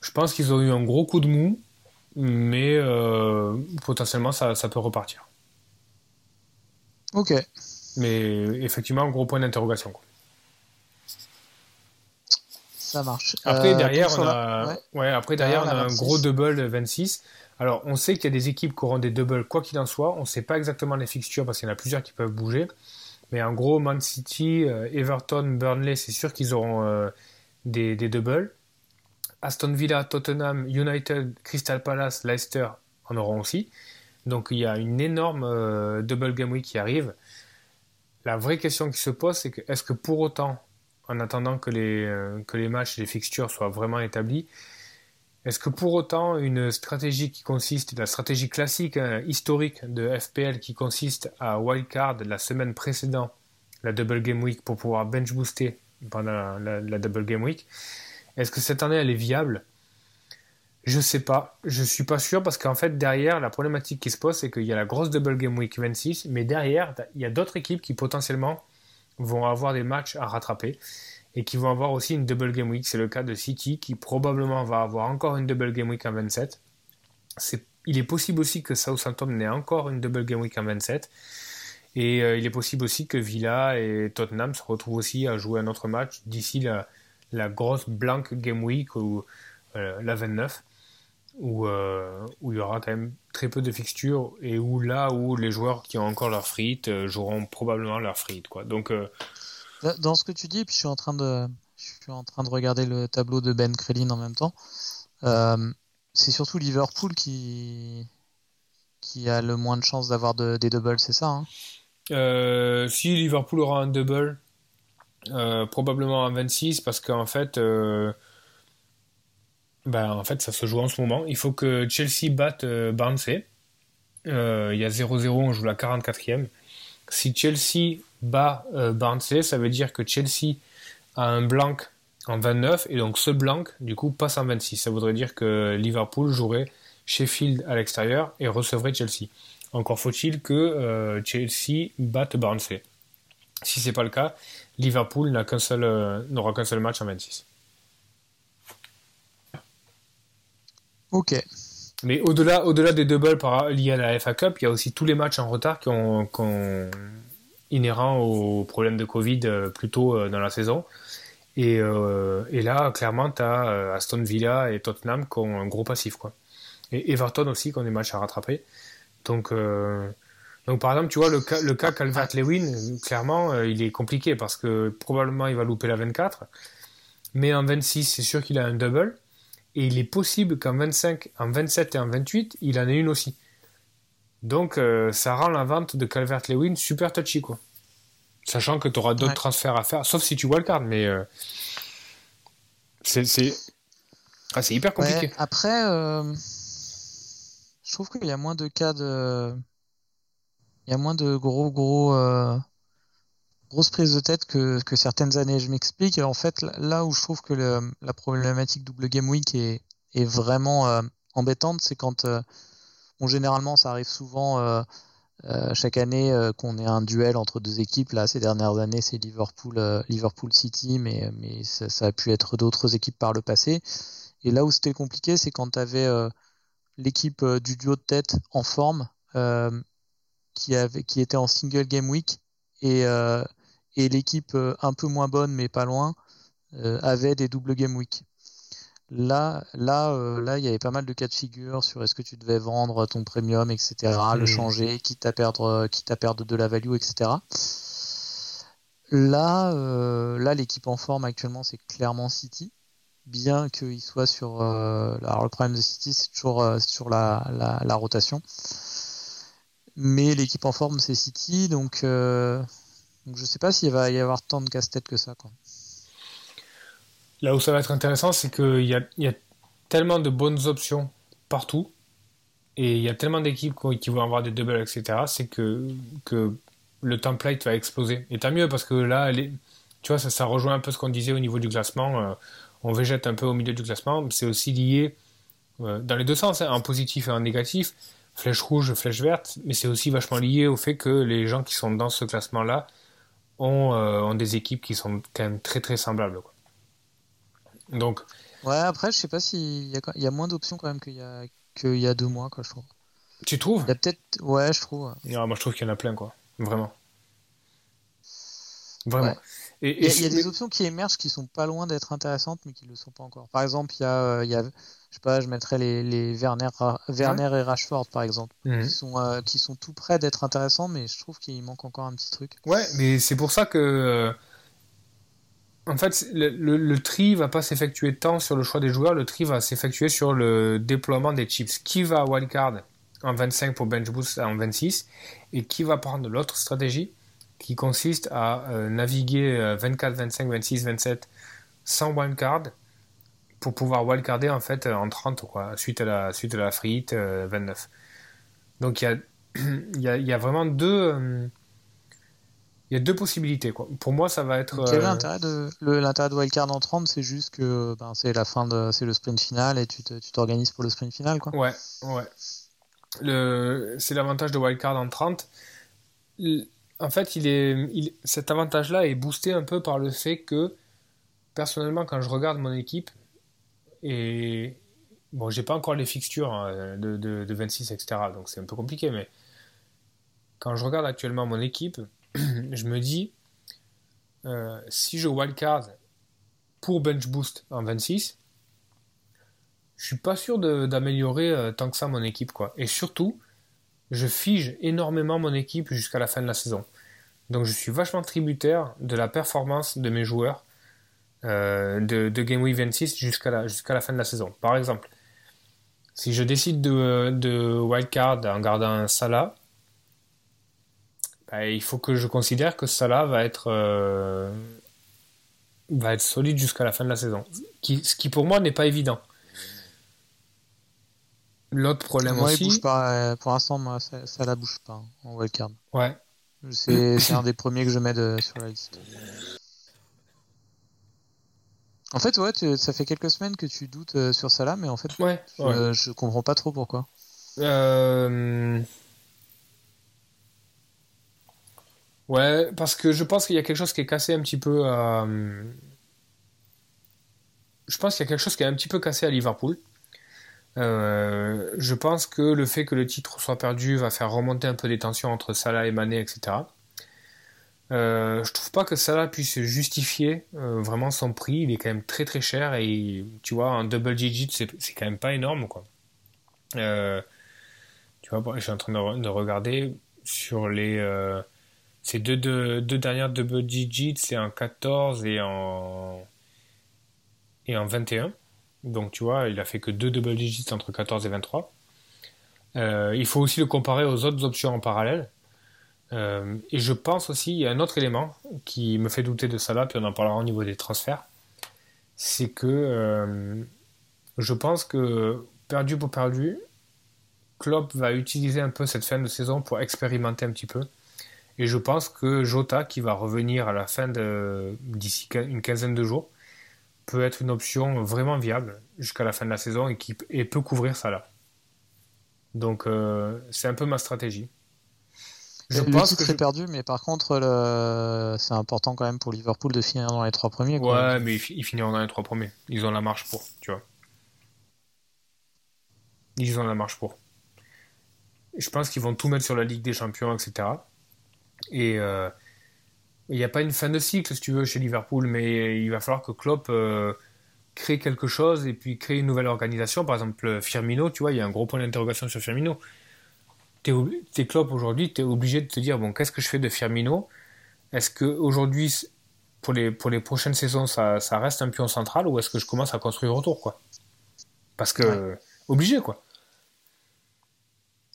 Je pense qu'ils ont eu un gros coup de mou, mais potentiellement ça, ça peut repartir. Ok. Mais effectivement, un gros point d'interrogation. Ça marche. Après, euh, derrière, on a, ouais. après, derrière, on a un gros double de 26. Alors, on sait qu'il y a des équipes qui auront des doubles, quoi qu'il en soit. On ne sait pas exactement les fixtures parce qu'il y en a plusieurs qui peuvent bouger. Mais en gros, Man City, euh, Everton, Burnley, c'est sûr qu'ils auront euh, des, des doubles. Aston Villa, Tottenham, United, Crystal Palace, Leicester en auront aussi. Donc il y a une énorme double game week qui arrive. La vraie question qui se pose, c'est que est-ce que pour autant, en attendant que les, euh, que matchs et les fixtures soient vraiment établis, est-ce que pour autant une stratégie qui consiste, la stratégie classique, hein, historique de FPL qui consiste à wildcard la semaine précédente la double game week pour pouvoir bench booster pendant la double game week, est-ce que cette année elle est viable? Je sais pas, je suis pas sûr parce qu'en fait derrière la problématique qui se pose c'est qu'il y a la grosse double game week 26 mais derrière il y a d'autres équipes qui potentiellement vont avoir des matchs à rattraper et qui vont avoir aussi une double game week. C'est le cas de City qui probablement va avoir encore une double game week en 27. C'est, il est possible aussi que Southampton ait encore une double game week en 27. Et euh, il est possible aussi que Villa et Tottenham se retrouvent aussi à jouer un autre match d'ici la, la grosse blank game week ou euh, la 29 où, euh, où il y aura quand même très peu de fixtures et où là où les joueurs qui ont encore leur frites euh, joueront probablement leur frites quoi. Donc dans ce que tu dis, puis je suis en train de je suis en train de regarder le tableau de Ben Crellin en même temps. c'est surtout Liverpool qui qui a le moins de chances d'avoir de, des doubles, c'est ça hein? Si Liverpool aura un double, probablement un 26 parce qu'en fait ben, en fait, ça se joue en ce moment. Il faut que Chelsea batte euh, Barnsley. Euh, il y a 0-0, on joue la 44e. Si Chelsea bat euh, Barnsley, ça veut dire que Chelsea a un blanc en 29 et donc ce blanc, du coup, passe en 26. Ça voudrait dire que Liverpool jouerait Sheffield à l'extérieur et recevrait Chelsea. Encore faut-il que euh, Chelsea batte Barnsley. Si c'est pas le cas, Liverpool n'aura qu'un seul, euh, qu'un seul match en 26. Ok. Mais au-delà, au-delà des doubles par, liés à la FA Cup, il y a aussi tous les matchs en retard qui ont, qui inhérents au problème de Covid euh, plus tôt euh, dans la saison. Et, et là, clairement, tu as Aston Villa et Tottenham qui ont un gros passif. Quoi. Et Everton aussi qui ont des matchs à rattraper. Donc, donc par exemple, tu vois, le cas, le cas Calvert-Lewin, clairement, euh, il est compliqué parce que probablement il va louper la 24. Mais en 26, c'est sûr qu'il a un double. Et il est possible qu'en 25, en 27 et en 28, il en ait une aussi. Donc euh, ça rend la vente de Calvert-Lewin super touchy, quoi. Sachant que tu auras d'autres transferts à faire, sauf si tu wildcard, mais euh, c'est ah, hyper compliqué. après, je trouve qu'il y a moins de cas de y a moins de gros gros euh, grosses prises de tête que, que certaines années. Je m'explique. En fait, là où je trouve que la problématique double game week est, est vraiment euh, embêtante, c'est quand euh, bon, généralement ça arrive souvent euh, chaque année qu'on ait un duel entre deux équipes. Là, ces dernières années, c'est Liverpool, Liverpool City, mais, mais ça, ça a pu être d'autres équipes par le passé. Et là où c'était compliqué, c'est quand tu avais l'équipe du duo de tête en forme qui, avait, qui était en single game week et, euh, et l'équipe euh, un peu moins bonne mais pas loin euh, avait des double game week. Là, là, là, il y avait pas mal de cas de figure sur est-ce que tu devais vendre ton premium, etc., le changer, quitte à perdre, quitte à perdre de la value, etc. Là, là, l'équipe en forme actuellement, c'est clairement City bien qu'il soit sur. alors le problème de City, c'est toujours sur la, la, la, rotation. Mais l'équipe en forme, c'est City, donc, euh, je sais pas s'il va y avoir tant de casse-tête que ça. Là où ça va être intéressant, c'est qu'il y a, tellement de bonnes options partout, et il y a tellement d'équipes qui vont avoir des doubles, etc., c'est que, le template va exploser. Et tant mieux, parce que là, tu vois, ça, ça rejoint un peu ce qu'on disait au niveau du classement. Euh, on végète un peu au milieu du classement. C'est aussi lié euh, dans les deux sens, hein, en positif et en négatif flèche rouge, flèche verte, mais c'est aussi vachement lié au fait que les gens qui sont dans ce classement-là ont, euh, ont, des équipes qui sont quand même très très semblables. Quoi. Donc. Ouais, après, je sais pas s'il y, y, a moins d'options quand même qu'il y, a, y a deux mois, quoi, je trouve. Tu trouves? Il y a peut-être. Ouais, je trouve. Non, moi, je trouve qu'il y en a plein, quoi. Vraiment. Vraiment. il y a, des options qui émergent qui sont pas loin d'être intéressantes, mais qui ne le sont pas encore. Par exemple, il y a, euh, il y a je sais pas, je mettrais les, les Werner, Werner et Rashford par exemple, mhm. qui, sont, euh, qui sont tout près d'être intéressants, mais je trouve qu'il manque encore un petit truc. Ouais, mais c'est pour ça que. Euh, en fait, le, le, tri va pas s'effectuer tant sur le choix des joueurs, le tri va s'effectuer sur le déploiement des chips. Qui va wildcard en 25 pour bench boost en 26 et qui va prendre l'autre stratégie qui consiste à euh, naviguer 24, 25, 26, 27 sans wildcard pour pouvoir wildcarder en fait en 30 quoi, suite à la suite à la frite 29. Donc il y a, [CLEARS THROAT] y, a, y a vraiment deux euh, il y a deux possibilités quoi. Pour moi ça va être euh, l'intérêt de l'intérêt de wildcard en 30 c'est juste que ben, c'est la fin de c'est le sprint final et tu t'organises pour le sprint final quoi. Ouais, ouais. Le c'est l'avantage de wildcard en 30. En fait, il est il, cet avantage là est boosté un peu par le fait que personnellement quand je regarde mon équipe et bon, j'ai pas encore les fixtures hein, de, de, 26, etc. Donc c'est un peu compliqué, mais quand je regarde actuellement mon équipe, [CLEARS THROAT] je me dis, euh, si je wildcard pour bench boost en 26, je suis pas sûr d'améliorer euh, tant que ça mon équipe. quoi. Et surtout, je fige énormément mon équipe jusqu'à la fin de la saison. Donc je suis vachement tributaire de la performance de mes joueurs euh, de, Game Week 26 jusqu'à la, jusqu'à la fin de la saison. Par exemple, si je décide de, de wildcard en gardant un Salah, bah, il faut que je considère que Salah va être, euh, va être solide jusqu'à la fin de la saison. Qui, ce qui pour moi n'est pas évident. L'autre problème Moi, il aussi. bouge pas. euh, Pour l'instant, moi, ça, ça la bouge pas hein, en wildcard. Ouais. C'est c'est un des premiers que je mets de- sur la liste. En fait, ouais, tu- ça fait quelques semaines que tu doutes euh, sur Salah, mais en fait, Ouais. je, ouais. je comprends pas trop pourquoi. Euh, Ouais, parce que je pense qu'il y a quelque chose qui est cassé un petit peu à. Je pense qu'il y a quelque chose qui est un petit peu cassé à Liverpool. Euh, je pense que le fait que le titre soit perdu va faire remonter un peu des tensions entre Salah et Mané, etc. Euh, je trouve pas que Salah puisse justifier euh, vraiment son prix. Il est quand même très très cher et tu vois, un double digit, c'est quand même pas énorme quoi. Euh, tu vois, je suis en train de, re- de regarder sur les. ces deux, deux, deux dernières double digits, c'est en 14 et en. et en 21. Donc tu vois, il a fait que deux double digits entre 14 et 23. Euh, il faut aussi le comparer aux autres options en parallèle. Euh, et je pense aussi, il y a un autre élément qui me fait douter de ça là, puis on en parlera au niveau des transferts. C'est que euh, je pense que perdu pour perdu, Klopp va utiliser un peu cette fin de saison pour expérimenter un petit peu. Et je pense que Jota, qui va revenir à la fin d'ici une quinzaine de jours, peut être une option vraiment viable jusqu'à la fin de la saison et qui peut couvrir ça là. Donc euh, c'est un peu ma stratégie. Je le pense titre que est je- perdu, mais par contre, le... c'est important quand même pour Liverpool de finir dans les trois premiers. quoi. Ouais, mais ils finiront dans les trois premiers. Ils ont la marche pour, tu vois. Ils ont la marche pour. Je pense qu'ils vont tout mettre sur la Ligue des Champions, etc. Et euh, il n'y a pas une fin de cycle, si tu veux, chez Liverpool, mais il va falloir que Klopp euh, crée quelque chose et puis crée une nouvelle organisation. Par exemple, Firmino, tu vois, il y a un gros point d'interrogation sur Firmino. T'es t'es Klopp aujourd'hui, tu es obligé de te dire, bon, qu'est-ce que je fais de Firmino? Est-ce que aujourd'hui pour les, pour les prochaines saisons, ça, ça reste un pion central ou est-ce que je commence à construire autour, quoi? Parce que, obligé, quoi.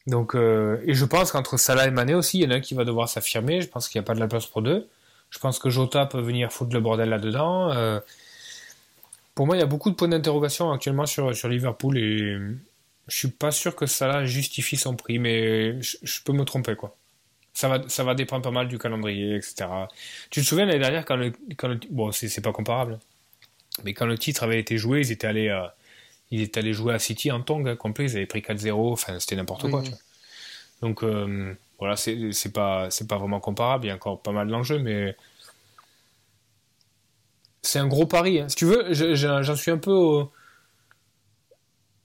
Donc, euh, et je pense qu'entre Salah et Mané aussi, il y en a un qui va devoir s'affirmer. Je pense qu'il n'y a pas de la place pour deux. Je pense que Jota peut venir foutre le bordel là-dedans. Euh, pour moi, il y a beaucoup de points d'interrogation actuellement sur, sur Liverpool et je suis pas sûr que Salah justifie son prix, mais je, je peux me tromper, quoi. Ça va, ça va dépendre pas mal du calendrier, etc. Tu te souviens l'année dernière quand le, quand le bon, c'est pas comparable, mais quand le titre avait été joué, ils étaient allés, euh, ils étaient allés jouer à City en tong hein, complet, ils avaient pris 4-0, enfin c'était n'importe Oui, quoi. oui. tu vois. Donc euh, voilà, c'est pas c'est pas vraiment comparable, il y a encore pas mal d'enjeux, mais c'est un gros pari. hein. Si tu veux, je- je- j'en suis un peu au,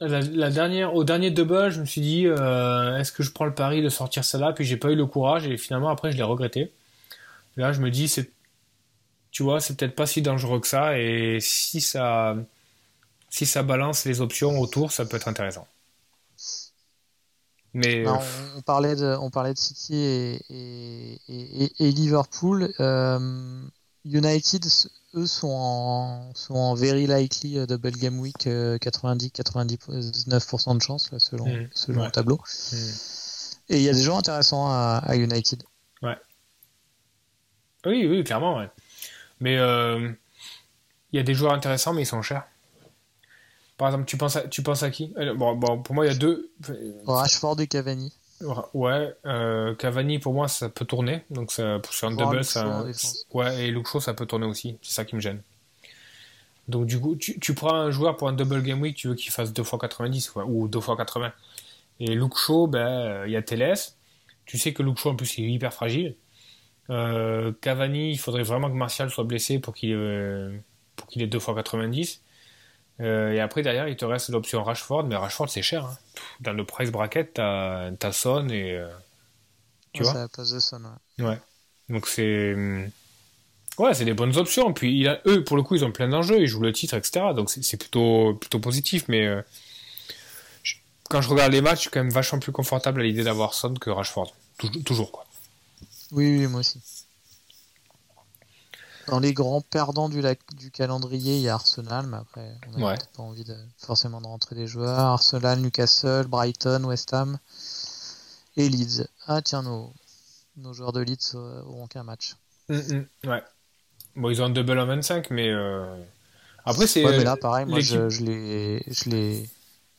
la, la dernière, au dernier double, je me suis dit, euh, est-ce que je prends le pari de sortir ça là? Puis j'ai pas eu le courage et finalement après je l'ai regretté. Là, je me dis, c'est, tu vois, c'est peut-être pas si dangereux que ça et si ça, si ça balance les options autour, ça peut être intéressant. Mais euh, on, on parlait de, on parlait de City et, et, et- et Liverpool. Euh, United, eux, sont en, sont en very likely euh, double game week, 90-99% de chance, là, selon, Mhm. selon Ouais. le tableau. hmm. Et il y a des gens intéressants à, à United. oui, oui, clairement, ouais. Mais euh, il y a des joueurs intéressants, mais ils sont chers. Par exemple, tu penses à, tu penses à qui? Euh, bon, bon, pour moi, il y a deux. Rashford et Cavani. Ouais, euh, Cavani pour moi ça peut tourner, donc ça, sur un double ça, ouais et Luke Shaw ça peut tourner aussi, c'est ça qui me gêne. Donc du coup tu, tu prends un joueur pour un double game week, tu veux qu'il fasse 2 x 90 quoi, ou 2 x 80. Et Luke Shaw, ben euh, il y a Teles, tu sais que Luke Shaw en plus il est hyper fragile. Euh, Cavani, il faudrait vraiment que Martial soit blessé pour qu'il euh, pour qu'il ait 2 x 90. Euh, et après, derrière, il te reste l'option Rashford, mais Rashford, c'est cher. hein. Dans le price bracket, t'as as Son et. euh, tu Ouais, vois c'est la place de Son, ouais. Ouais. Donc c'est. hum, Ouais, c'est des bonnes options. Puis il a, eux, pour le coup, ils ont plein d'enjeux, ils jouent le titre, etc. Donc c'est c'est plutôt, plutôt positif. Mais euh, je- quand je regarde les matchs, je suis quand même vachement plus confortable à l'idée d'avoir Son que Rashford. Tou- Toujours, quoi. Oui, oui, moi aussi. Dans les grands perdants du, lac- du calendrier, il y a Arsenal, mais après, on n'a Ouais. pas envie de, forcément de rentrer les joueurs. Arsenal, Newcastle, Brighton, West Ham et Leeds. Ah, tiens, nos, nos joueurs de Leeds euh, auront qu'un match. Hum, hum, Ouais. Bon, ils ont un double en 25, mais. euh, Après, c'est. Ouais, mais là, pareil, moi, je, je les, je les,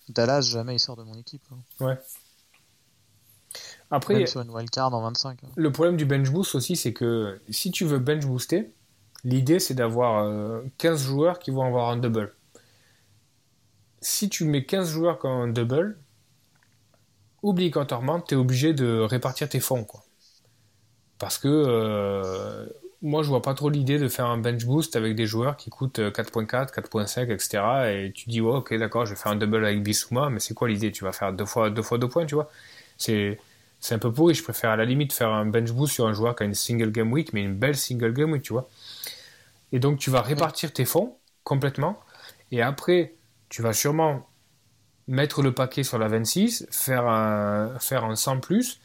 Dallas, jamais il sort de mon équipe. Hein. Ouais. Après, Même sur une wildcard en 25. Hein. Le problème du bench boost aussi, c'est que si tu veux bench booster, l'idée c'est d'avoir 15 euh, joueurs qui vont avoir un double. Si tu mets 15 joueurs comme un double, obligatoirement, tu es obligé de répartir tes fonds. Parce que euh, moi, je vois pas trop l'idée de faire un bench boost avec des joueurs qui coûtent 4.4, 4.5, etc. Et tu dis, ok, d'accord, je vais faire un double avec Bissouma, mais c'est quoi l'idée? Tu vas faire deux fois, deux fois deux points, tu vois? C'est un peu pourri. Je préfère à la limite faire un bench boost sur un joueur qui a une single game week, mais une belle single game week, tu vois? Et donc, tu vas répartir tes fonds complètement. Et après, tu vas sûrement mettre le paquet sur la 26, faire un, faire un 100 plus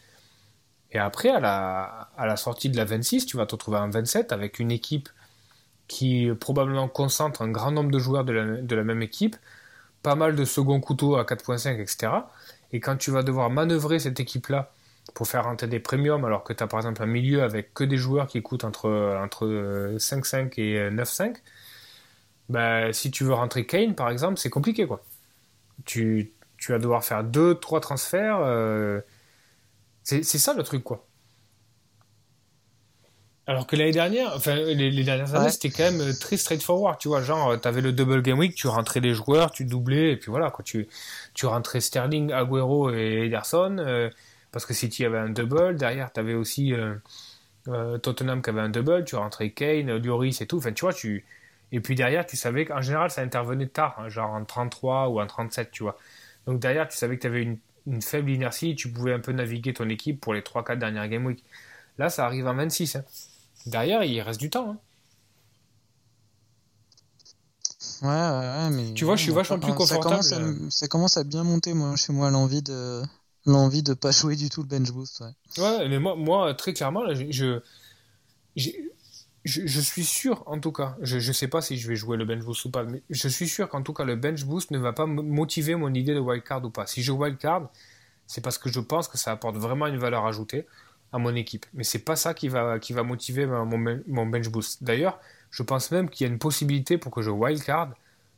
et après, à la, à la sortie de la 26, tu vas te retrouver en 27 avec une équipe qui probablement concentre un grand nombre de joueurs de la, de la même équipe, pas mal de second couteau à 4.5, etc. Et quand tu vas devoir manœuvrer cette équipe-là pour faire rentrer des premiums, alors que tu as par exemple un milieu avec que des joueurs qui coûtent entre, entre 5.5 et 9.5, bah, si tu veux rentrer Kane, par exemple, c'est compliqué. quoi. Tu, tu vas devoir faire 2-3 transferts. Euh, c'est ça le truc, quoi. Alors que l'année dernière, enfin les, dernières années, c'était quand même euh, très straightforward, tu vois. Genre, euh, t'avais le double game week, tu rentrais les joueurs, tu doublais, et puis voilà, quoi. Tu, tu rentrais Sterling, Aguero et Ederson, euh, parce que City avait un double. Derrière, t'avais aussi Tottenham qui avait un double, tu rentrais Kane, Lloris et tout. Enfin, tu vois, tu. Et puis derrière, tu savais qu'en général, ça intervenait tard, hein, genre en 33 ou en 37, tu vois. Donc derrière, tu savais que tu avais une une faible inertie, tu pouvais un peu naviguer ton équipe pour les 3-4 dernières Game Week. Là, ça arrive en 26. Hein. Derrière, il reste du temps. Hein. Ouais, ouais, mais. Tu vois, je suis vachement plus confortable. Ça commence, à, bien monter, moi, chez moi, l'envie de l'envie de pas jouer du tout le bench boost. Ouais, mais moi, moi, très clairement, là, je, je, suis sûr, en tout cas, je ne sais pas si je vais jouer le bench boost ou pas, mais je suis sûr qu'en tout cas, le bench boost ne va pas motiver mon idée de wildcard ou pas. Si je wildcard, c'est parce que je pense que ça apporte vraiment une valeur ajoutée à mon équipe. Mais c'est pas ça qui va, qui va motiver mon, mon bench boost. D'ailleurs, je pense même qu'il y a une possibilité pour que je wildcard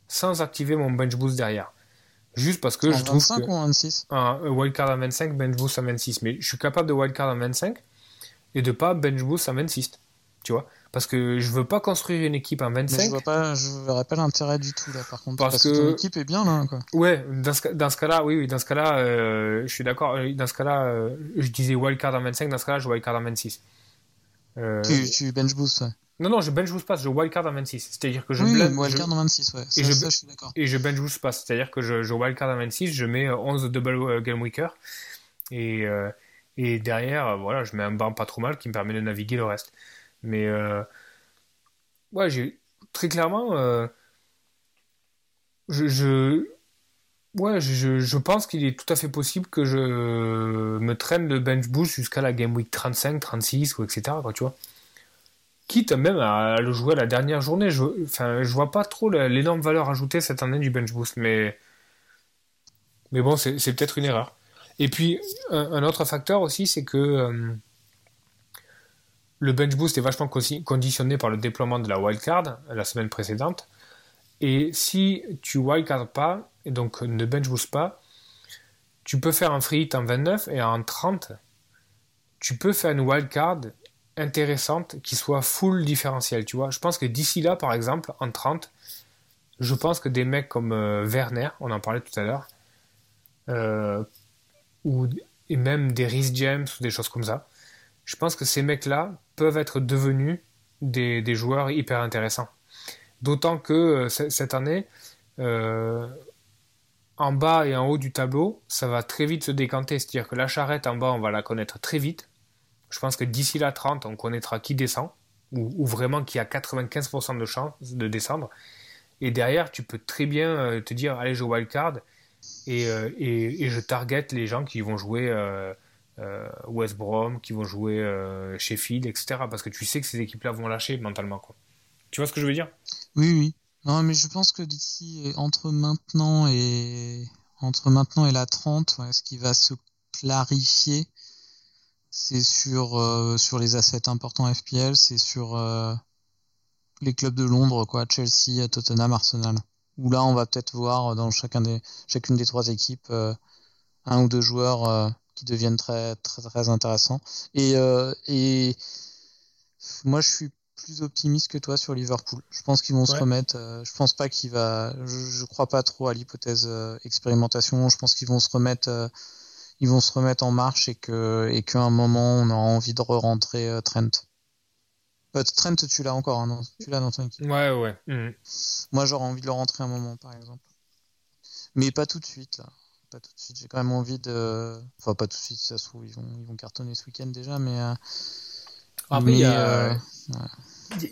sans activer mon bench boost derrière. Juste parce que je trouve que... ou 26 Un wildcard à 25, bench boost à 26. Mais je suis capable de wildcard à 25 et de pas bench boost à 26. Tu vois parce que je veux pas construire une équipe en 25. Mais je vois pas, je verrais pas l'intérêt du tout là, par contre. Parce, que... ton équipe est bien là, quoi. Ouais, dans ce, dans ce cas-là, oui, oui, dans ce cas-là, euh, je suis d'accord. Euh, dans ce cas-là, euh, je disais wildcard en 25, dans ce cas-là, je wildcard en 26. Euh... Tu, tu bench boost, ouais. Non, non, je bench boost pas, je wildcard en 26. C'est-à-dire que je oui, wildcard en 26, ouais. et, je, ça, je suis d'accord. et je bench boost pas, c'est-à-dire que je, je wildcard en 26, je mets 11 double game weaker. Et, et derrière, voilà, je mets un banc pas trop mal qui me permet de naviguer le reste. Mais ouais, j'ai très clairement, euh, je, je, ouais, je, je pense qu'il est tout à fait possible que je me traîne le bench boost jusqu'à la game week 35, 36 ou etc. Quoi, tu vois. Quitte même à le jouer à la dernière journée. Je, enfin, vois pas trop l'énorme valeur ajoutée cette année du bench boost, mais, mais bon, c'est peut-être une erreur. Et puis, un, autre facteur aussi, c'est que euh, le bench boost est vachement conditionné par le déploiement de la wildcard la semaine précédente. Et si tu wildcard pas, et donc ne bench boost pas, tu peux faire un free hit en 29 et en 30, tu peux faire une wildcard intéressante qui soit full différentiel, tu vois. Je pense que d'ici là, par exemple, en 30, je pense que des mecs comme euh, Werner, on en parlait tout à l'heure, euh, et même des Rhys James ou des choses comme ça, je pense que ces mecs-là peuvent être devenus des, joueurs hyper intéressants. D'autant que euh, cette année, en bas et en haut du tableau, ça va très vite se décanter. C'est-à-dire que la charrette en bas, on va la connaître très vite. Je pense que d'ici la 30, on connaîtra qui descend, ou, vraiment qui a 95% de chance de descendre. Et derrière, tu peux très bien euh, te dire, allez, je wildcard, et, et, et, je target les gens qui vont jouer euh, West Brom, qui vont jouer euh, Sheffield, etc. Parce que tu sais que ces équipes-là vont lâcher mentalement. Tu vois ce que je veux dire? Oui, oui. Non, mais je pense que d'ici, entre maintenant et entre maintenant et la 30, ce qui va se clarifier, c'est sur euh, sur les assets importants FPL, c'est sur les clubs de Londres, quoi, Chelsea, Tottenham, Arsenal. où là, on va peut-être voir dans chacun des, chacune des trois équipes un ou deux joueurs qui deviennent très, très, très intéressants. Et, et moi, je suis plus optimiste que toi sur Liverpool. Je pense qu'ils vont se remettre. je pense pas qu'il va. Je, je, crois pas trop à l'hypothèse expérimentation. Je pense qu'ils vont se remettre ils vont se remettre en marche et que et qu'à un moment on aura envie de re-rentrer euh, Trent. Euh, Trent, tu l'as encore, hein, tu l'as dans ton équipe. Ouais, ouais. Mhm. Moi, j'aurais envie de le rentrer un moment, par exemple. Mais pas tout de suite, là. Pas tout de suite. J'ai quand même envie de. Enfin, pas tout de suite, ça se trouve, ils vont, ils vont cartonner ce week-end déjà, mais. Euh... Après, il y a.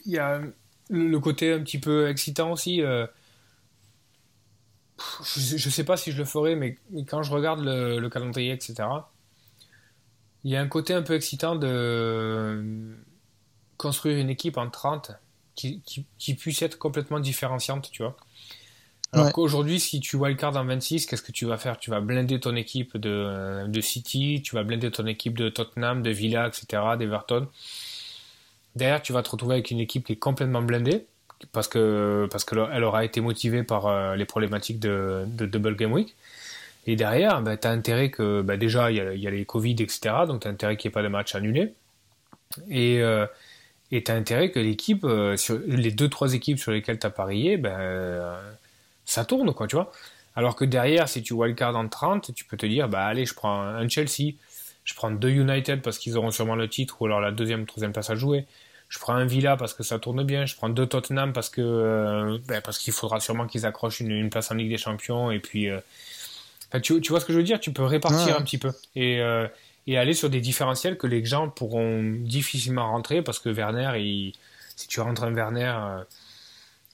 Il y a le côté un petit peu excitant aussi. Euh, je, ne sais pas si je le ferai, mais, quand je regarde le, calendrier, etc., il y a un côté un peu excitant de construire une équipe en 30 qui, puisse être complètement différenciante, tu vois. Alors qu'aujourd'hui, si tu wildcard en 26, qu'est-ce que tu vas faire? Tu vas blinder ton équipe de, de, City, tu vas blinder ton équipe de Tottenham, de Villa, etc., d'Everton. Derrière, tu vas te retrouver avec une équipe qui est complètement blindée parce que parce qu'elle aura été motivée par euh, les problématiques de, Double Game Week. Et derrière, bah, tu as intérêt que bah, déjà il y, a, les Covid, etc. Donc tu as intérêt qu'il n'y ait pas de match annulé. Et euh, tu as intérêt que l'équipe, euh, les deux trois équipes sur lesquelles tu as parié, ben, ça tourne, quoi, tu vois. Alors que derrière, si tu wildcard en 30, tu peux te dire, bah allez, je prends un Chelsea, je prends deux United parce qu'ils auront sûrement le titre ou alors la deuxième, troisième place à jouer je prends un Villa parce que ça tourne bien, je prends deux Tottenham parce que euh, ben, parce qu'il faudra sûrement qu'ils accrochent une, place en Ligue des Champions. Et puis euh, tu, tu, vois ce que je veux dire? Tu peux répartir un petit peu. Et, euh, et aller sur des différentiels que les gens pourront difficilement rentrer parce que Werner, il, si tu rentres un Werner,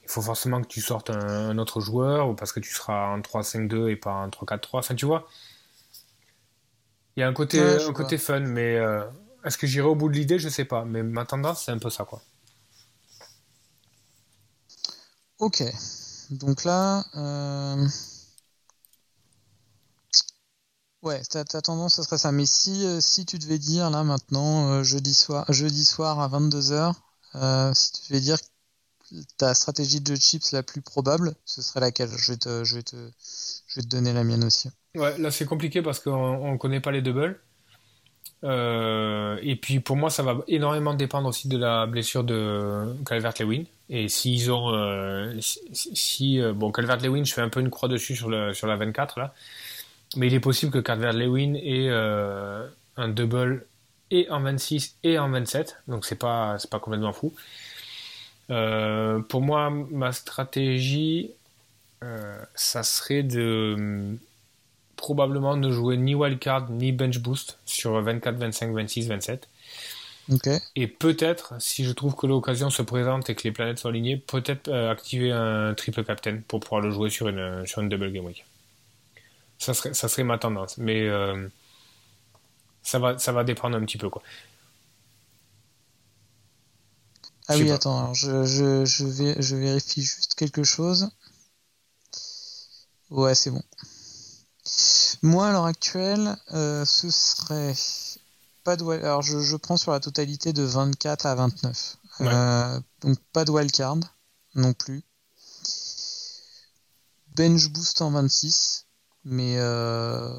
il faut forcément que tu sortes un, autre joueur ou parce que tu seras en 3-5-2 et pas en 3-4-3. Enfin, tu vois? Il y a un côté, un côté fun, mais est-ce que j'irai au bout de l'idée? Je sais pas, mais ma tendance, c'est un peu ça, quoi. Ok. Donc là. Euh... Ouais, ta, tendance, ce serait ça. Mais si, euh, si tu devais dire, là, maintenant, euh, jeudi, soir, jeudi soir à 22h, euh, si tu devais dire ta stratégie de chips la plus probable, ce serait laquelle? Je vais, te, je, vais te, je vais te donner la mienne aussi. Ouais, là, c'est compliqué parce qu'on ne connaît pas les doubles. Euh, et puis pour moi, ça va énormément dépendre aussi de la blessure de Calvert-Lewin. Et s'ils ont, euh, si, euh, bon, Calvert-Lewin, je fais un peu une croix dessus sur, le, sur la 24 là, mais il est possible que Calvert-Lewin ait un double et en 26 et en 27, donc c'est pas, c'est pas complètement fou. pour moi, ma stratégie, ça serait de probablement ne jouer ni wildcard ni bench boost sur 24, 25, 26, 27. Et peut-être, si je trouve que l'occasion se présente et que les planètes sont alignées, peut-être euh, activer un triple captain pour pouvoir le jouer sur une, sur une double game week. Ça serait, ça serait ma tendance. Mais euh, ça, va, ça va dépendre un petit peu. Quoi. Ah oui, attends, je, je, je, vais, je vérifie juste quelque chose. Ouais, c'est bon. Moi, à l'heure actuelle, euh, ce serait pas de alors je, je, prends sur la totalité de 24 à 29. Euh, donc pas de wildcard non plus. Bench boost en 26, mais euh,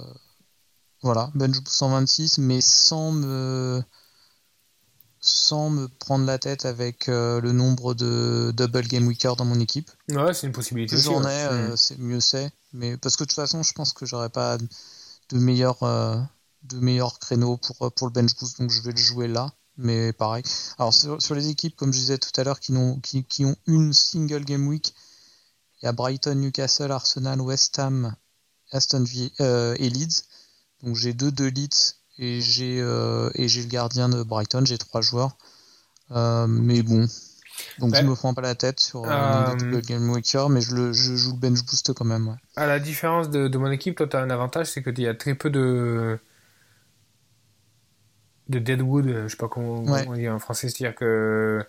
voilà, bench boost en 26, mais sans me sans me prendre la tête avec le nombre de double game weaker dans mon équipe. Ouais, c'est une possibilité. j'en ai, mm. c'est mieux c'est. Mais parce que de toute façon, je pense que j'aurais pas de meilleurs euh, de créneaux pour pour le bench boost, donc je vais le jouer là. Mais pareil. Alors sur, les équipes, comme je disais tout à l'heure, qui, ont, qui, qui ont une single game week, il y a Brighton, Newcastle, Arsenal, West Ham, Aston Villa euh, et Leeds. Donc j'ai deux de Leeds et j'ai euh, et j'ai le gardien de Brighton. J'ai trois joueurs. mais bon, donc je me prends pas la tête sur euh, le euh, Game Weaker, mais je, le, je, joue le bench boost quand même. À la différence de, de mon équipe, toi tu as un avantage, c'est qu'il y a très peu de de deadwood, je sais pas comment, on dit en français, c'est-à-dire que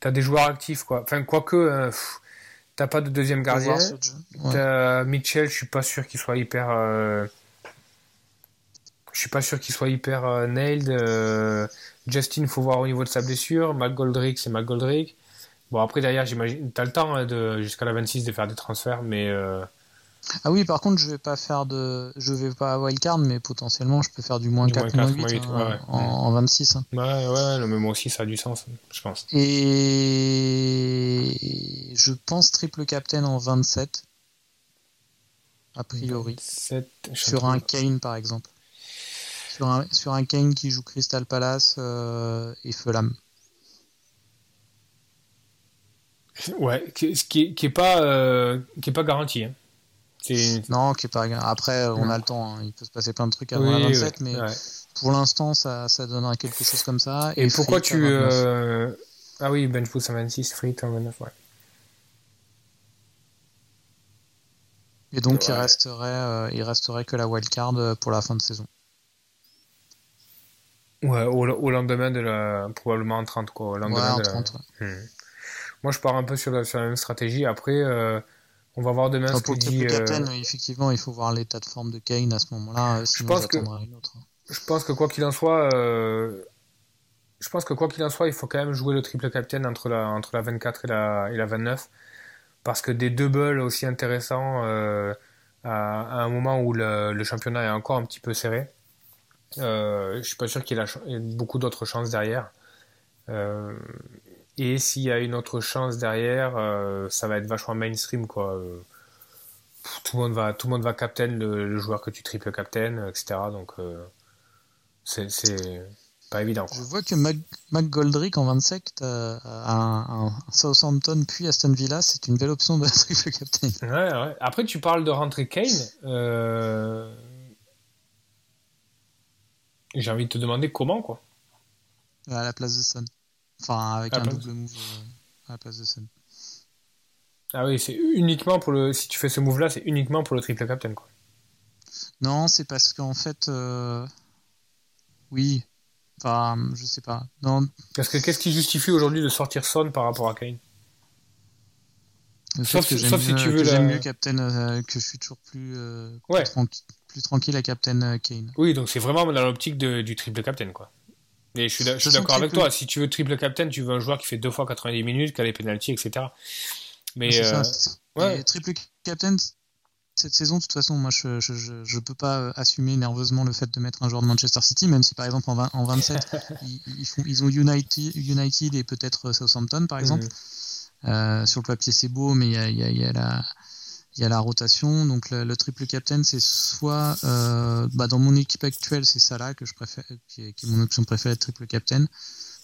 tu as des joueurs actifs quoi. Enfin quoique euh, t'as pas de deuxième gardien. Ouais. Mitchell, je suis pas sûr qu'il soit hyper je suis pas sûr qu'il soit hyper nailed. Justin, faut voir au niveau de sa blessure. McGoldrick, c'est McGoldrick. Bon, après, derrière, j'imagine. T'as le temps hein, de, jusqu'à la 26 de faire des transferts, mais. Euh, ah oui, par contre, je vais pas faire de. Je vais pas wildcard, mais potentiellement, je peux faire du moins 4, moins 8, hein, En, 26. Hein. Ouais, ouais, mais moi aussi, ça a du sens, je pense. Et je pense triple captain en 27. A priori. sur un Kane, par exemple. Sur un, sur un Kane qui joue Crystal Palace euh, et Fulham. Ouais, ce qui, qui est pas euh, qui est pas garanti. Hein. Non, qui est pas. Après, on a le temps. Hein. Il peut se passer plein de trucs avant la 27, mais pour l'instant, ça, ça donnera quelque chose comme ça. Et, pourquoi tu euh... Ah oui, bench boost à 26, free à 29, ouais. Et donc, il resterait, euh, il resterait que la wildcard euh, pour la fin de saison. Ouais, au, lendemain de la. Probablement en 30, quoi. Au lendemain ouais, en 30, ouais. Hmm. Moi, je pars un peu sur la, sur la même stratégie. Après, euh, on va voir demain ce qu'il dit. Captain, effectivement, il faut voir l'état de forme de Kane à ce moment-là. je pense que. Une autre. Je pense que quoi qu'il en soit. Je pense que quoi qu'il en soit, il faut quand même jouer le triple captain entre la, entre la 24 et la, et la 29 parce que des doubles aussi intéressants euh, à, un moment où le, championnat est encore un petit peu serré. Euh, je suis pas sûr qu'il y ait beaucoup d'autres chances derrière. Euh, et s'il y a une autre chance derrière, euh, ça va être vachement mainstream quoi. Tout le monde va, tout le monde va captain le, joueur que tu triple captain, etc. Donc c'est pas évident. Je vois que Mac, Goldrick en 27 euh, un, un, Southampton puis Aston Villa, c'est une belle option de [LAUGHS] triple captain. Ouais, ouais. Après, tu parles de rentrer Kane. Euh, j'ai envie de te demander comment, quoi. À la place de Son. Enfin, avec un double move euh, à la place de Son. Ah oui, c'est uniquement pour le. Si tu fais ce move-là, c'est uniquement pour le triple captain, quoi. Non, c'est parce qu'en fait. Oui, Enfin, je sais pas. Non. Parce que qu'est-ce qui justifie aujourd'hui de sortir Son par rapport à Kane? Sauf, que sauf si tu veux j'aime mieux Captain, euh, que je suis toujours plus, euh, plus, tranquille à Captain euh, Kane. Oui, donc c'est vraiment dans l'optique du triple Captain, quoi. Et je suis, d'accord avec toi. Si tu veux triple Captain, tu veux un joueur qui fait deux fois 90 minutes, qui a les penalties, etc. Mais, ouais. triple Captain, cette saison, de toute façon, moi, je je, peux pas euh, assumer nerveusement le fait de mettre un joueur de Manchester City, même si par exemple en, en 27, [LAUGHS] ils, font, ils ont United, United et peut-être Southampton, par exemple. Euh, sur le papier, c'est beau, mais il y a, y, a, y, a la, y a la rotation. Donc le, triple captain, c'est soit euh, bah, dans mon équipe actuelle, c'est Salah que je préfère, qui est, mon option préférée, triple captain.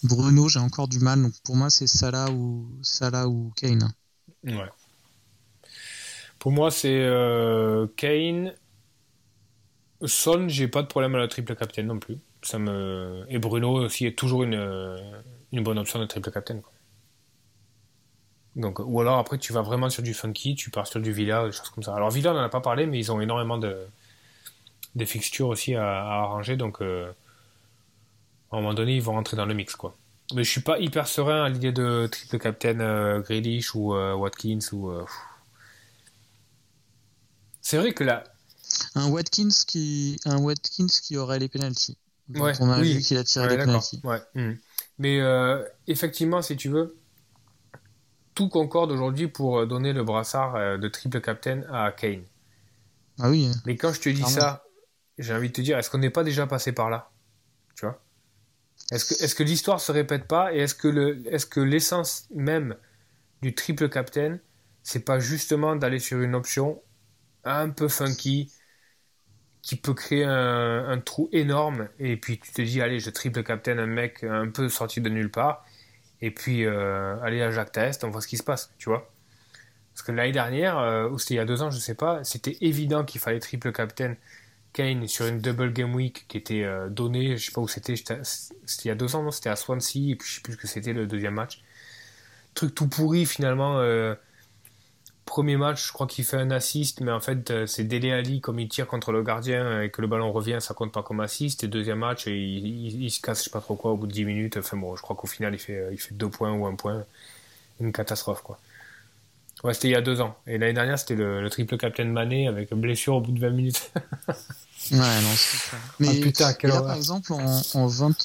Bruno, j'ai encore du mal. Donc pour moi, c'est Salah ou Salah ou Kane. Ouais. Pour moi, c'est euh, Kane. Son, j'ai pas de problème à la triple captain non plus. Et Bruno aussi est toujours une, une bonne option de triple captain. Donc, ou alors après, tu vas vraiment sur du funky, tu pars sur du Villa, des choses comme ça. Alors, Villa, on n'en a pas parlé, mais ils ont énormément de, des fixtures aussi à, arranger. Donc, euh, à un moment donné, ils vont rentrer dans le mix. quoi. Mais je suis pas hyper serein à l'idée de triple captain euh, Grealish ou euh, Watkins ou. C'est vrai que là. Un Watkins qui, un Watkins qui aurait les pénalties. on a vu qu'il a tiré les pénalties. Hmm. Mais euh, effectivement, si tu veux, tout concorde aujourd'hui pour donner le brassard euh, de triple captain à Kane. Ah oui. Mais quand je te dis ça, j'ai envie de te dire, est-ce qu'on n'est pas déjà passé par là? Tu vois? Est-ce que, est que l'histoire se répète pas et est-ce que le, est-ce que l'essence même du triple captain, c'est pas justement d'aller sur une option un peu funky qui peut créer un, trou énorme et puis tu te dis allez je triple captain un mec un peu sorti de nulle part et puis euh, allez à Jacques Test on voit ce qui se passe tu vois. Parce que l'année dernière euh, ou c'était il y a deux ans je sais pas c'était évident qu'il fallait triple captain Kane sur une double game week qui était euh, donnée. Je sais pas où c'était c'était il y a deux ans non c'était à Swansea et puis je sais plus ce que c'était le deuxième match. Truc tout pourri finalement Premier match, je crois qu'il fait un assist, mais en fait, euh, c'est Dele Ali, comme il tire contre le gardien et que le ballon revient, ça compte pas comme assist. Et deuxième match, il, se casse, je sais pas trop quoi, au bout de 10 minutes. Enfin bon, je crois qu'au final, il fait, euh, il fait deux points ou un point. Une catastrophe, quoi. Ouais, c'était il y a deux ans. Et l'année dernière, c'était le, triple captain Mané avec blessure au bout de 20 minutes. [LAUGHS] ouais, non, c'est ça. Ah, mais putain, par exemple, en, en 20,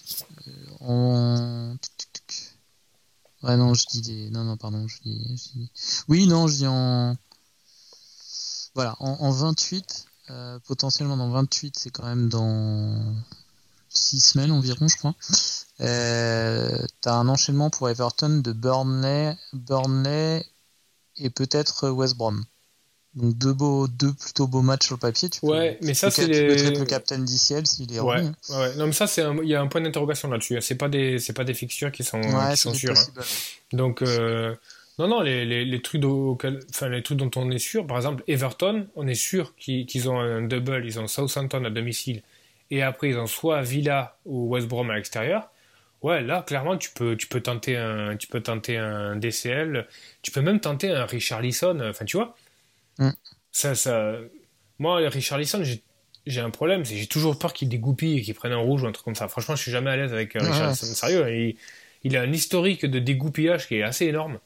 en, Ouais, non, je dis des. Non, non, pardon, je dis. Oui, non, je dis en. Voilà, en, 28, euh, potentiellement dans 28, c'est quand même dans 6 semaines environ, je crois. Euh, T'as un enchaînement pour Everton de Burnley, Burnley et peut-être West Brom. Donc deux beaux, deux plutôt beaux matchs sur le papier. Tu ouais, mais ça c'est les... le captain d'ICL s'il est ouais, ouais, non mais ça c'est il y a un point d'interrogation là-dessus. C'est pas des, c'est pas des fixtures qui sont, qui sont sûres. Hein. Donc euh... non non les, les, les trucs enfin les trucs dont on est sûr. Par exemple Everton, on est sûr qu'ils ont un double. Ils ont Southampton à domicile et après ils ont soit Villa ou West Brom à l'extérieur. Ouais, là clairement tu peux tu peux tenter un tu peux tenter un DCL, tu peux même tenter un Richard Lisson. Enfin tu vois. Ça, ça... Moi, Richarlison, j'ai un problème, c'est j'ai toujours peur qu'il dégoupille et qu'il prenne un rouge ou un truc comme ça. Franchement, je suis jamais à l'aise avec euh, Richarlison. Sérieux, il, il, a un historique de dégoupillage qui est assez énorme.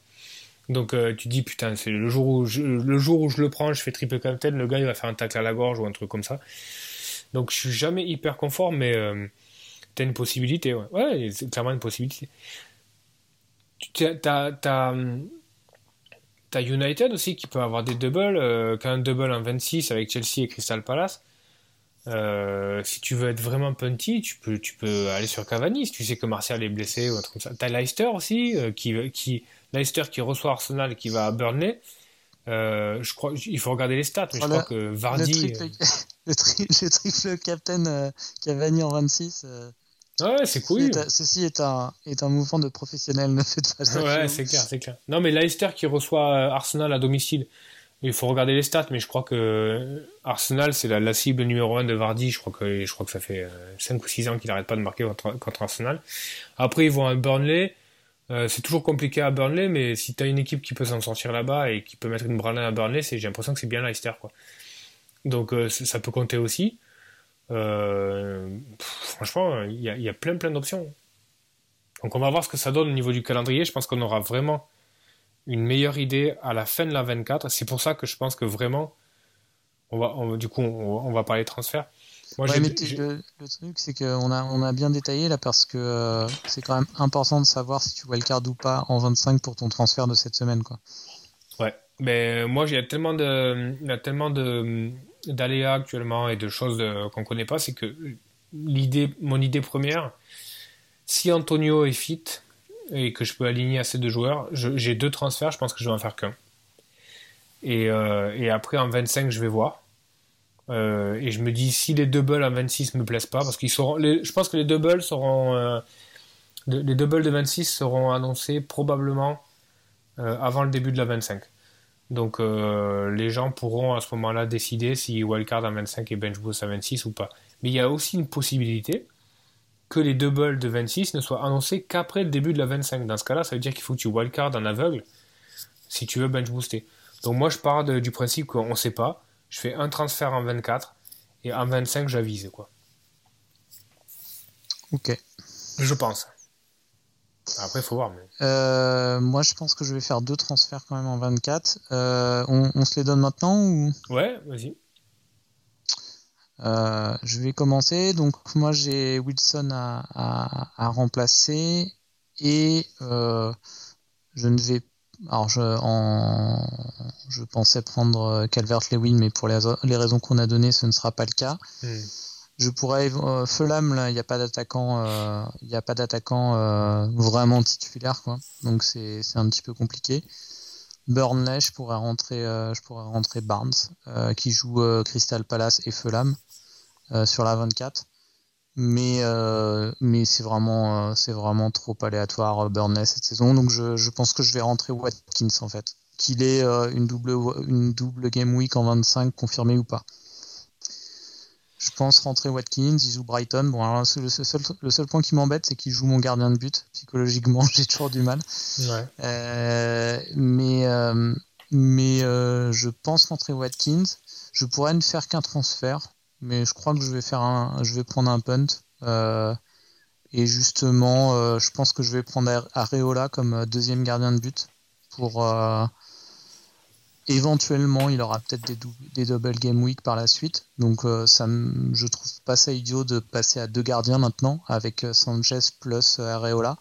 Donc euh, tu dis putain, c'est le jour où je, le jour où je le prends, je fais triple captain, le gars il va faire un tacle à la gorge ou un truc comme ça. Donc je suis jamais hyper confort, mais euh, t'as une possibilité, ouais. Ouais, c'est clairement une possibilité. T'as, t'as, T'as United aussi qui peut avoir des doubles, euh, qu'un double en 26 avec Chelsea et Crystal Palace. Euh, si tu veux être vraiment punty, tu peux, tu peux aller sur Cavani si tu sais que Martial est blessé ou un truc comme ça. T'as Leicester aussi, euh, qui, qui, Leicester qui reçoit Arsenal et qui va à Burnley. je crois, il faut regarder les stats, mais je crois que Vardy. Le [LAUGHS] triple, le captain Cavani en 26. Ouais, c'est cool. ceci est un, est un mouvement de professionnel, [LAUGHS] ne faites pas ça. Ouais, c'est clair, c'est clair. Non, mais Leicester qui reçoit euh, Arsenal à domicile, il faut regarder les stats, mais je crois que euh, Arsenal, c'est la, cible numéro 1 de Vardy. Je crois que, je crois que ça fait 5 euh, ou 6 ans qu'il n'arrête pas de marquer contre, Arsenal. Après, ils vont à Burnley. c'est toujours compliqué à Burnley, mais si tu as une équipe qui peut s'en sortir là-bas et qui peut mettre une branlée à Burnley, j'ai l'impression que c'est bien Leicester. Quoi. Donc ça peut compter aussi. Euh, franchement, il y, y a, plein plein d'options. Donc on va voir ce que ça donne au niveau du calendrier. Je pense qu'on aura vraiment une meilleure idée à la fin de la 24. C'est pour ça que je pense que vraiment, on va, du coup, on, va parler transfert. Moi, ouais, mais le, truc, c'est qu'on a, on a bien détaillé là parce que euh, c'est quand même important de savoir si tu wildcard ou pas en 25 pour ton transfert de cette semaine. Quoi. Ouais, mais moi, il y a tellement de, il y a tellement de, d'aléas actuellement et de choses euh, qu'on ne connaît pas, c'est que l'idée, mon idée première, si Antonio est fit et que je peux aligner assez de joueurs, j'ai deux transferts, je pense que je vais en faire qu'un. Et, euh, après en 25, je vais voir. Euh, et je me dis si les doubles en 26 me plaisent pas, parce qu'ils je pense que les doubles seront, les doubles de 26 seront annoncés probablement avant le début de la 25. Donc euh, les gens pourront à ce moment-là décider si wildcard à 25 et bench boost à 26 ou pas. Mais il y a aussi une possibilité que les doubles de 26 ne soient annoncés qu'après le début de la 25. Dans ce cas-là, ça veut dire qu'il faut que tu wildcard en aveugle si tu veux bench booster. Donc moi je pars du principe qu'on ne sait pas. Je fais un transfert en 24 et en 25 j'avise quoi. Ok. Je pense. Après, il faut voir. Euh, moi, je pense que je vais faire deux transferts quand même en 24. Euh, on, se les donne maintenant ou? Ouais, vas-y. Euh, je vais commencer. Donc, moi, j'ai Wilson à, remplacer et je ne vais. Alors, je, en, je pensais prendre Calvert-Lewin, mais pour les, raisons qu'on a données, ce ne sera pas le cas. Hmm je pourrais euh, Fulham là il n'y a pas d'attaquant euh, il a pas d'attaquant euh, vraiment titulaire quoi. Donc c'est un petit peu compliqué. Burnley je pourrais rentrer je pourrais rentrer Barnes qui joue Crystal Palace et Fulham sur la 24 mais mais c'est vraiment c'est vraiment trop aléatoire Burnley cette saison. Donc je, je, pense que je vais rentrer Watkins en fait. Qu'il ait une double une double game week en 25 confirmé ou pas je pense rentrer Watkins, il joue Brighton. Bon, alors, le, seul, le seul point qui m'embête, c'est qu'il joue mon gardien de but. Psychologiquement, [LAUGHS] j'ai toujours du mal. Euh, mais euh, mais euh, je pense rentrer Watkins. Je pourrais ne faire qu'un transfert, mais je crois que je vais faire un, je vais prendre un punt. et justement, je pense que je vais prendre Areola comme deuxième gardien de but pour Éventuellement, il aura peut-être des, des, double game week par la suite. Donc, euh, ça, je trouve pas ça idiot de passer à deux gardiens maintenant avec euh, Sanchez plus euh, Areola.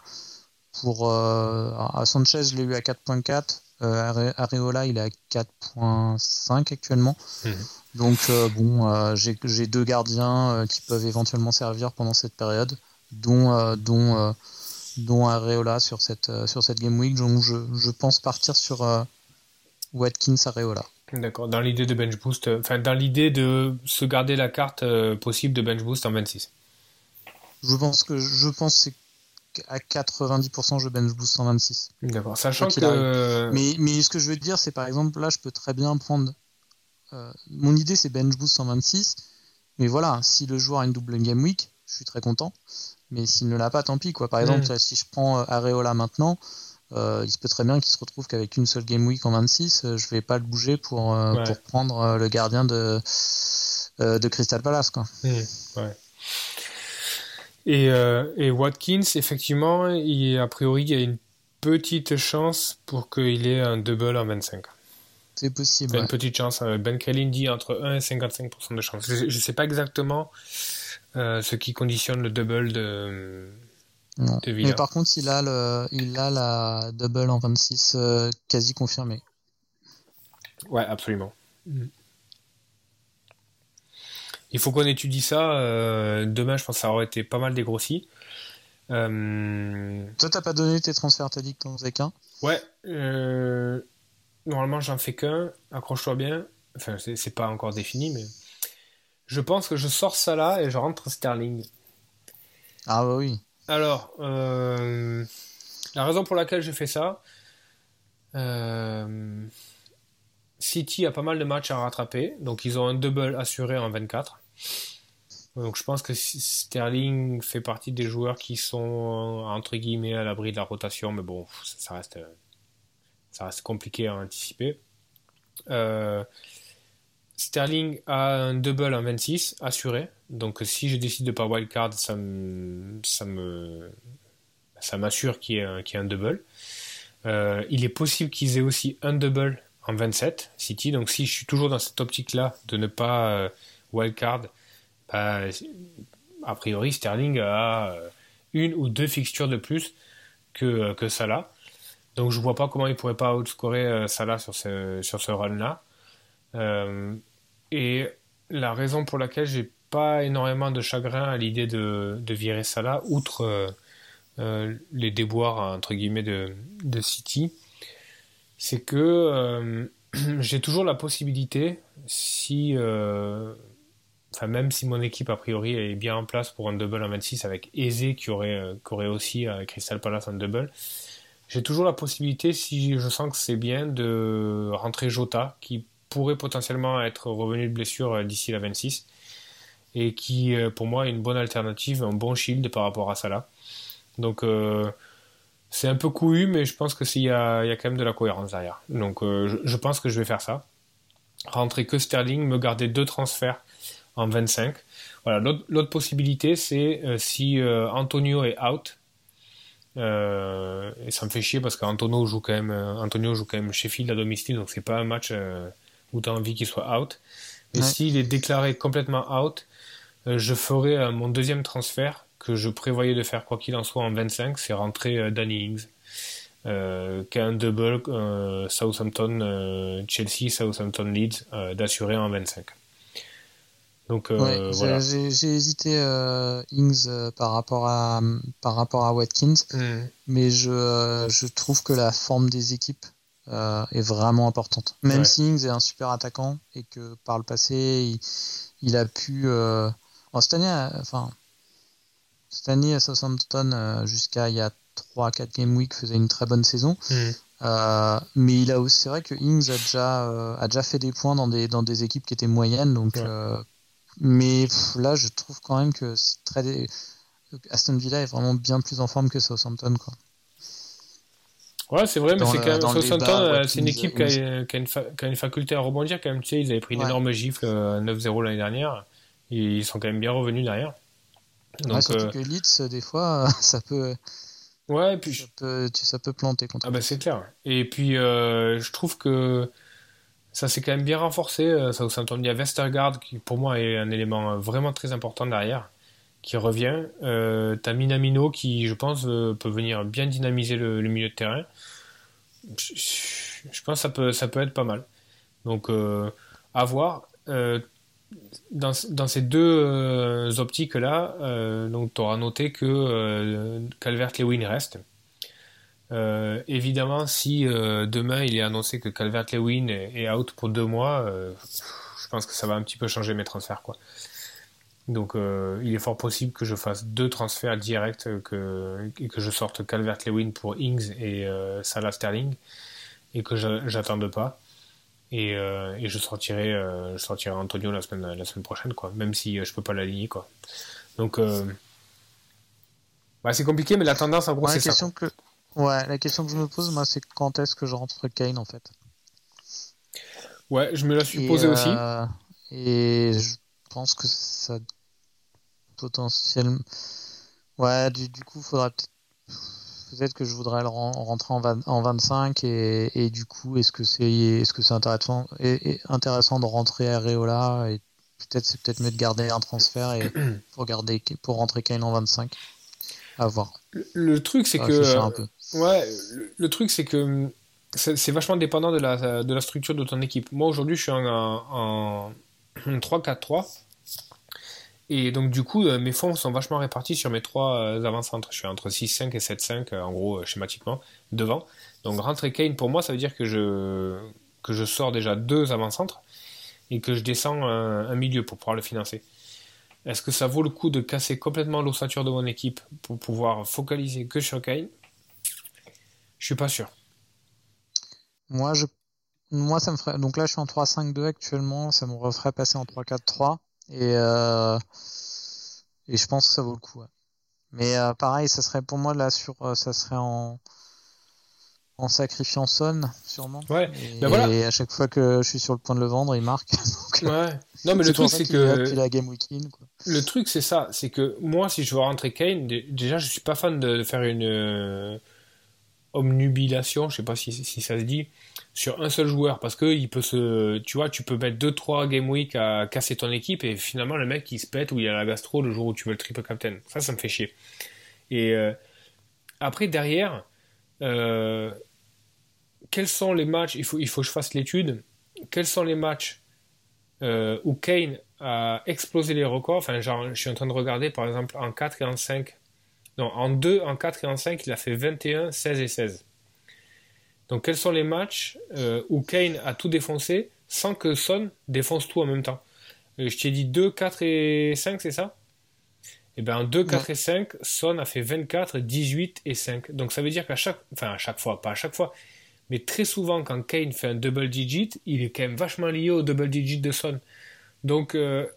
pour à Sanchez, je l'ai eu à 4.4. Areola, il est à 4.5 actuellement. Mhm. Donc bon, j'ai deux gardiens qui peuvent éventuellement servir pendant cette période, dont dont dont Areola sur cette sur cette game week. Donc je, je pense partir sur Watkins Areola. D'accord, dans l'idée de bench boost, euh, enfin dans l'idée de se garder la carte euh, possible de bench boost en 26. Je pense que je pense qu'à 90% je bench boost en 26. D'accord, sachant que. Mais, mais ce que je veux dire, c'est par exemple là, je peux très bien prendre. Euh, mon idée c'est bench boost en 26, mais voilà, si le joueur a une double game week, je suis très content. Mais s'il ne l'a pas, tant pis quoi. Par exemple, hmm. si je prends Areola maintenant, euh, il se peut très bien qu'il se retrouve qu'avec une seule game week en 26, euh, je vais pas le bouger pour, euh, pour prendre le gardien de, de Crystal Palace. Quoi. Mmh, et, et, Watkins, effectivement, il, a priori, il y a une petite chance pour qu'il ait un double en 25. C'est possible. Une petite chance. Ben Kellin dit entre 1 et 55% de chance. Je ne sais pas exactement ce qui conditionne le double de mais par contre, il a, le, il a la double en 26 euh, quasi confirmée. Ouais, absolument. Mm. Il faut qu'on étudie ça. Euh, demain, je pense que ça aurait été pas mal dégrossi. Euh... Toi, t'as pas donné tes transferts, t'as dit que t'en faisais qu'un Ouais. Euh, normalement, j'en fais qu'un. Accroche-toi bien. Enfin, c'est pas encore défini, mais. Je pense que je sors ça là et je rentre Sterling. Ah bah oui. Alors, euh, la raison pour laquelle je fais ça, euh, City a pas mal de matchs à rattraper, donc ils ont un double assuré en 24. Donc je pense que Sterling fait partie des joueurs qui sont entre guillemets à l'abri de la rotation, mais bon, ça reste, ça reste compliqué à anticiper. Euh, Sterling a un double en 26 assuré. Donc si je décide de pas wildcard, ça ça me, m'assure qu'il y, ait un double. Euh, il est possible qu'ils aient aussi un double en 27 City. Donc si je suis toujours dans cette optique-là de ne pas euh, wildcard, bah, a priori Sterling a euh, une ou deux fixtures de plus que, que Salah. Donc je vois pas comment il pourrait pas outscorer Salah sur ce, sur ce run-là. Et la raison pour laquelle j'ai pas énormément de chagrin à l'idée de, de, virer Salah, outre euh, euh, les déboires entre guillemets de, de City, c'est que euh, [CLEARS THROAT] j'ai toujours la possibilité, si, enfin même si mon équipe a priori est bien en place pour un double en 26 avec Eze qui aurait, qui aurait aussi à Crystal Palace un double, j'ai toujours la possibilité, si je sens que c'est bien, de rentrer Jota qui pourrait potentiellement être revenu de blessure d'ici la 26 et qui, euh, pour moi, est une bonne alternative, un bon shield par rapport à Salah. Donc, euh, c'est un peu couillu, mais je pense y a, y a quand même de la cohérence derrière. Donc, euh, je, pense que je vais faire ça. Rentrer que Sterling, me garder deux transferts en 25. Voilà, l'autre possibilité, c'est si Antonio est out, et ça me fait chier parce qu'Antonio joue quand même, Antonio joue quand même Sheffield à domicile, donc c'est pas un match où tu as envie qu'il soit out. Mais s'il est déclaré complètement out, euh, je ferai euh, mon deuxième transfert que je prévoyais de faire quoi qu'il en soit en 25, c'est rentrer euh, Danny Ings. Euh, qui a un double Southampton Chelsea Southampton Leeds d'assurer en 25 donc voilà. j'ai hésité Ings par rapport à par rapport à Watkins hmm. mais je, je trouve que la forme des équipes est vraiment importante même si Ings est un super attaquant et que par le passé il, il a pu cette année, euh, enfin, cette année à Southampton, euh, jusqu'à il y a 3-4 game week, faisait une très bonne saison. Mm. Euh, mais il a c'est vrai que Ings a déjà, a déjà fait des points dans des, dans des équipes qui étaient moyennes. Donc, mais là, je trouve quand même que c'est très. Aston Villa est vraiment bien plus en forme que Southampton. Quoi. Ouais, c'est vrai, mais c'est quand même Southampton, c'est une équipe qui a, qui, a une qui a, une faculté à rebondir quand même. Tu sais, ils avaient pris une énorme gifle 9-0 l'année dernière ils sont quand même bien revenus derrière. Donc, euh, que Leeds, des fois, [LAUGHS] ça peut. Ouais, et puis. Ça peut, ça peut planter contre Ah, bah c'est clair. Et puis, euh, je trouve que ça s'est quand même bien renforcé. Euh, ça Il y a Westergaard, qui pour moi est un élément vraiment très important derrière, qui revient. Euh, Minamino qui, je pense, peut venir bien dynamiser le, milieu de terrain. Je, pense que ça peut, ça peut être pas mal. Donc, à voir. Dans, dans, ces deux optiques-là, donc tu auras noté que Calvert-Lewin reste. Euh, évidemment, si euh, demain il est annoncé que Calvert-Lewin est, out pour deux mois, euh, je pense que ça va un petit peu changer mes transferts. Quoi. Donc il est fort possible que je fasse deux transferts directs que, et que je sorte Calvert-Lewin pour Ings et Salah Sterling et que j'attende pas. Et, et, je sortirai je sortirai Antonio la semaine la semaine prochaine quoi même si je peux pas l'aligner quoi donc bah, c'est compliqué mais la tendance en gros c'est ça que Ouais, la question que je me pose, moi, c'est quand est-ce que je rentre Kane en fait? Ouais, je me la suis posée aussi. Euh, et je pense que ça potentiellement. Ouais, du, du coup, faudra peut-être peut-être que je voudrais le rentrer en, en 25 et, et, du coup est-ce que c'est est-ce que c'est intéressant et, intéressant de rentrer Areola et peut-être c'est peut-être mieux de garder un transfert et [CLEARS THROAT] pour garder pour rentrer Kane en 25 à voir le, truc c'est que un peu. Ouais, le, truc, c'est que c'est vachement dépendant de la, de la structure de ton équipe. Moi, aujourd'hui, je suis en, en, 3-4-3. Et donc, du coup, euh, mes fonds sont vachement répartis sur mes trois euh, avant-centres. Je suis entre 6-5 et 7-5, euh, en gros, schématiquement, devant. Donc, rentrer Kane, pour moi, ça veut dire que je, que je sors déjà deux avant-centres et que je descends un, milieu pour pouvoir le financer. Est-ce que ça vaut le coup de casser complètement l'ossature de mon équipe pour pouvoir focaliser que sur Kane? Je suis pas sûr. Moi, je, moi, ça me ferait. Donc là, je suis en 3-5-2 actuellement. Ça me referait passer en 3-4-3. Et, euh... et je pense que ça vaut le coup. Mais euh, pareil, ça serait pour moi là sur, euh, ça serait en en sacrifiant Son, sûrement. Ouais. Et, ben voilà. et à chaque fois que je suis sur le point de le vendre, il marque. [LAUGHS] ouais. Non, mais le truc, c'est que. La game quoi. Le truc, c'est ça. C'est que moi, si je veux rentrer Kane, déjà, je suis pas fan de faire une omnubilation, je sais pas si, ça se dit, sur un seul joueur parce que il peut se, tu vois, tu peux mettre 2-3 game week à casser ton équipe et finalement le mec il se pète ou il a la gastro le jour où tu veux le triple captain. Ça, ça me fait chier. Et euh, après derrière, euh, quels sont les matchs Il faut, il faut que je fasse l'étude. Quels sont les matchs euh, où Kane a explosé les records? Enfin, je suis en train de regarder par exemple en 4 et en 5 non, en 2, en 4 et en 5, il a fait 21, 16 et 16. Donc quels sont les matchs euh, où Kane a tout défoncé sans que Son défonce tout en même temps? Euh, Je t'ai dit 2, 4 et 5, c'est ça? Eh bien en 2, 4 et 5, Son a fait 24, 18 et 5. Donc ça veut dire qu'à chaque... Enfin à chaque fois, pas à chaque fois, mais très souvent quand Kane fait un double digit, il est quand même vachement lié au double digit de Son. Donc euh,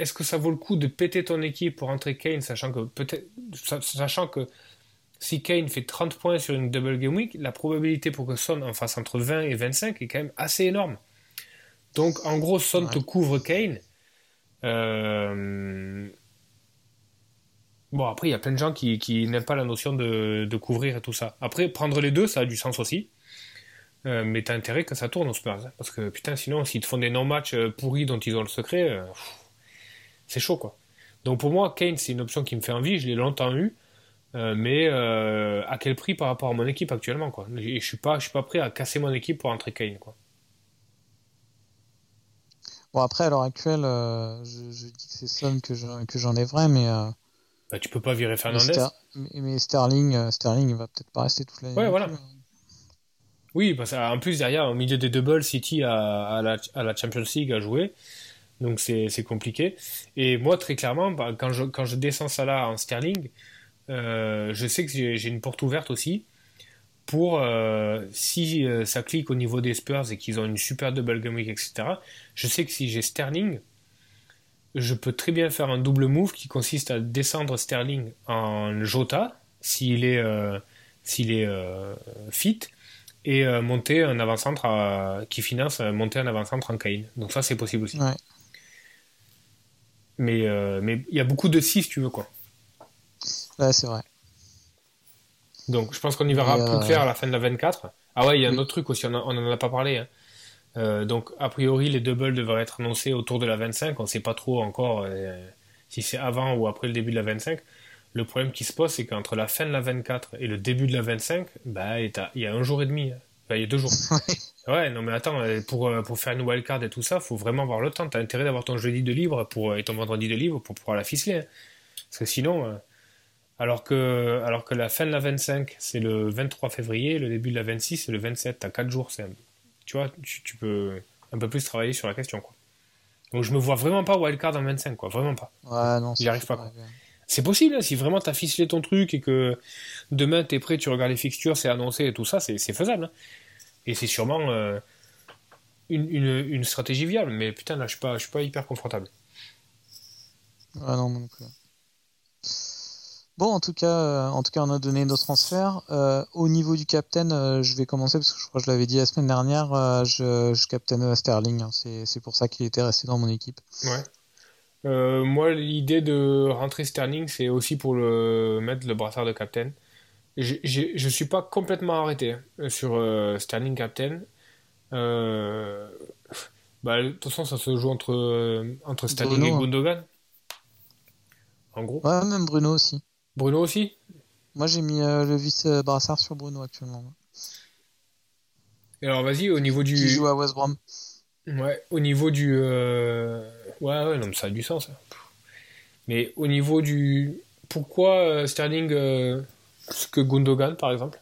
est-ce que ça vaut le coup de péter ton équipe pour entrer Kane, sachant que peut-être, sachant que si Kane fait 30 points sur une double game week, la probabilité pour que Son en fasse entre 20 et 25 est quand même assez énorme. Donc en gros, Son te couvre Kane. Euh, bon, après, il y a plein de gens qui, n'aiment pas la notion de, couvrir et tout ça. Après, prendre les deux, ça a du sens aussi. Euh, mais t'as intérêt que ça tourne au Spurs. Hein, parce que putain, sinon, s'ils te font des non-matchs euh, pourris dont ils ont le secret, c'est chaud quoi. Donc pour moi, Kane, c'est une option qui me fait envie, je l'ai longtemps eu, euh, mais euh, à quel prix par rapport à mon équipe actuellement quoi? Et je suis pas, je suis pas prêt à casser mon équipe pour entrer Kane quoi. Bon après à l'heure actuelle, euh, je, dis que c'est Son que j'enlèverais, mais bah, tu peux pas virer Fernandez. Mais, Sterling, Sterling, il va peut-être pas rester toute l'année. Ouais voilà. Hein. Oui, parce qu'en plus derrière, au milieu des doubles, City à, la, à la Champions League a joué. Donc c'est compliqué. Et moi, très clairement, bah, quand, je, descends ça là en sterling, euh, je sais que j'ai une porte ouverte aussi pour euh, si euh, ça clique au niveau des Spurs et qu'ils ont une super double game week, etc. Je sais que si j'ai Sterling, je peux très bien faire un double move qui consiste à descendre Sterling en Jota s'il est, s'il est fit et monter un avant-centre qui finance monter un avant-centre en Kane. Donc ça c'est possible aussi. Mais euh, mais il y a beaucoup de 6, tu veux, quoi. Ouais, c'est vrai. Donc, je pense qu'on y verra plus euh, clair à la fin de la 24. Ah ouais, il y a un autre truc aussi, on n'en a pas parlé. Hein. Euh, donc, a priori, les doubles devraient être annoncés autour de la 25. On ne sait pas trop encore si c'est avant ou après le début de la 25. Le problème qui se pose, c'est qu'entre la fin de la 24 et le début de la 25, bah, il y a un jour et demi. Bah, il y a deux jours. [LAUGHS] ouais, non mais attends, euh, pour, euh, pour faire une wildcard et tout ça, faut vraiment avoir le temps. T'as intérêt d'avoir ton jeudi de libre pour, et ton vendredi de libre pour pouvoir la ficeler. Hein. Parce que sinon, alors que, alors que la fin de la 25, c'est le 23 février, le début de la 26, c'est le 27. T'as 4 jours. Tu vois, tu, peux un peu plus travailler sur la question. Quoi. Donc je me vois vraiment pas wildcard en 25, quoi. Vraiment pas. Ouais, non, J'y arrive pas. C'est possible, hein, si vraiment t'as ficelé ton truc et que demain t'es prêt, tu regardes les fixtures, c'est annoncé et tout ça, c'est faisable. Hein. Et c'est sûrement euh, une, une, stratégie viable. Mais putain, là, je suis pas, je suis pas hyper confortable. Ah non, non plus. Bon, en tout cas, euh, en tout cas, on a donné nos transferts. Euh, au niveau du captain, euh, je vais commencer parce que je crois que je l'avais dit la semaine dernière. je, je captaine Sterling. Hein. c'est pour ça qu'il était resté dans mon équipe. Ouais. moi, l'idée de rentrer Sterling, c'est aussi pour le mettre le brassard de captain. Je ne suis pas complètement arrêté hein, sur Sterling captain. Bah, de toute façon, ça se joue entre, entre Sterling et hein. Gundogan. En gros. Ouais, même Bruno aussi. Bruno aussi? Moi j'ai mis euh, le vice-brassard sur Bruno actuellement. Et alors vas-y, au niveau du. Qui joue à West Brom. Ouais, au niveau du. Euh, ouais, ouais, non, mais ça a du sens. Hein. Mais au niveau du. Pourquoi euh, Que Gundogan par exemple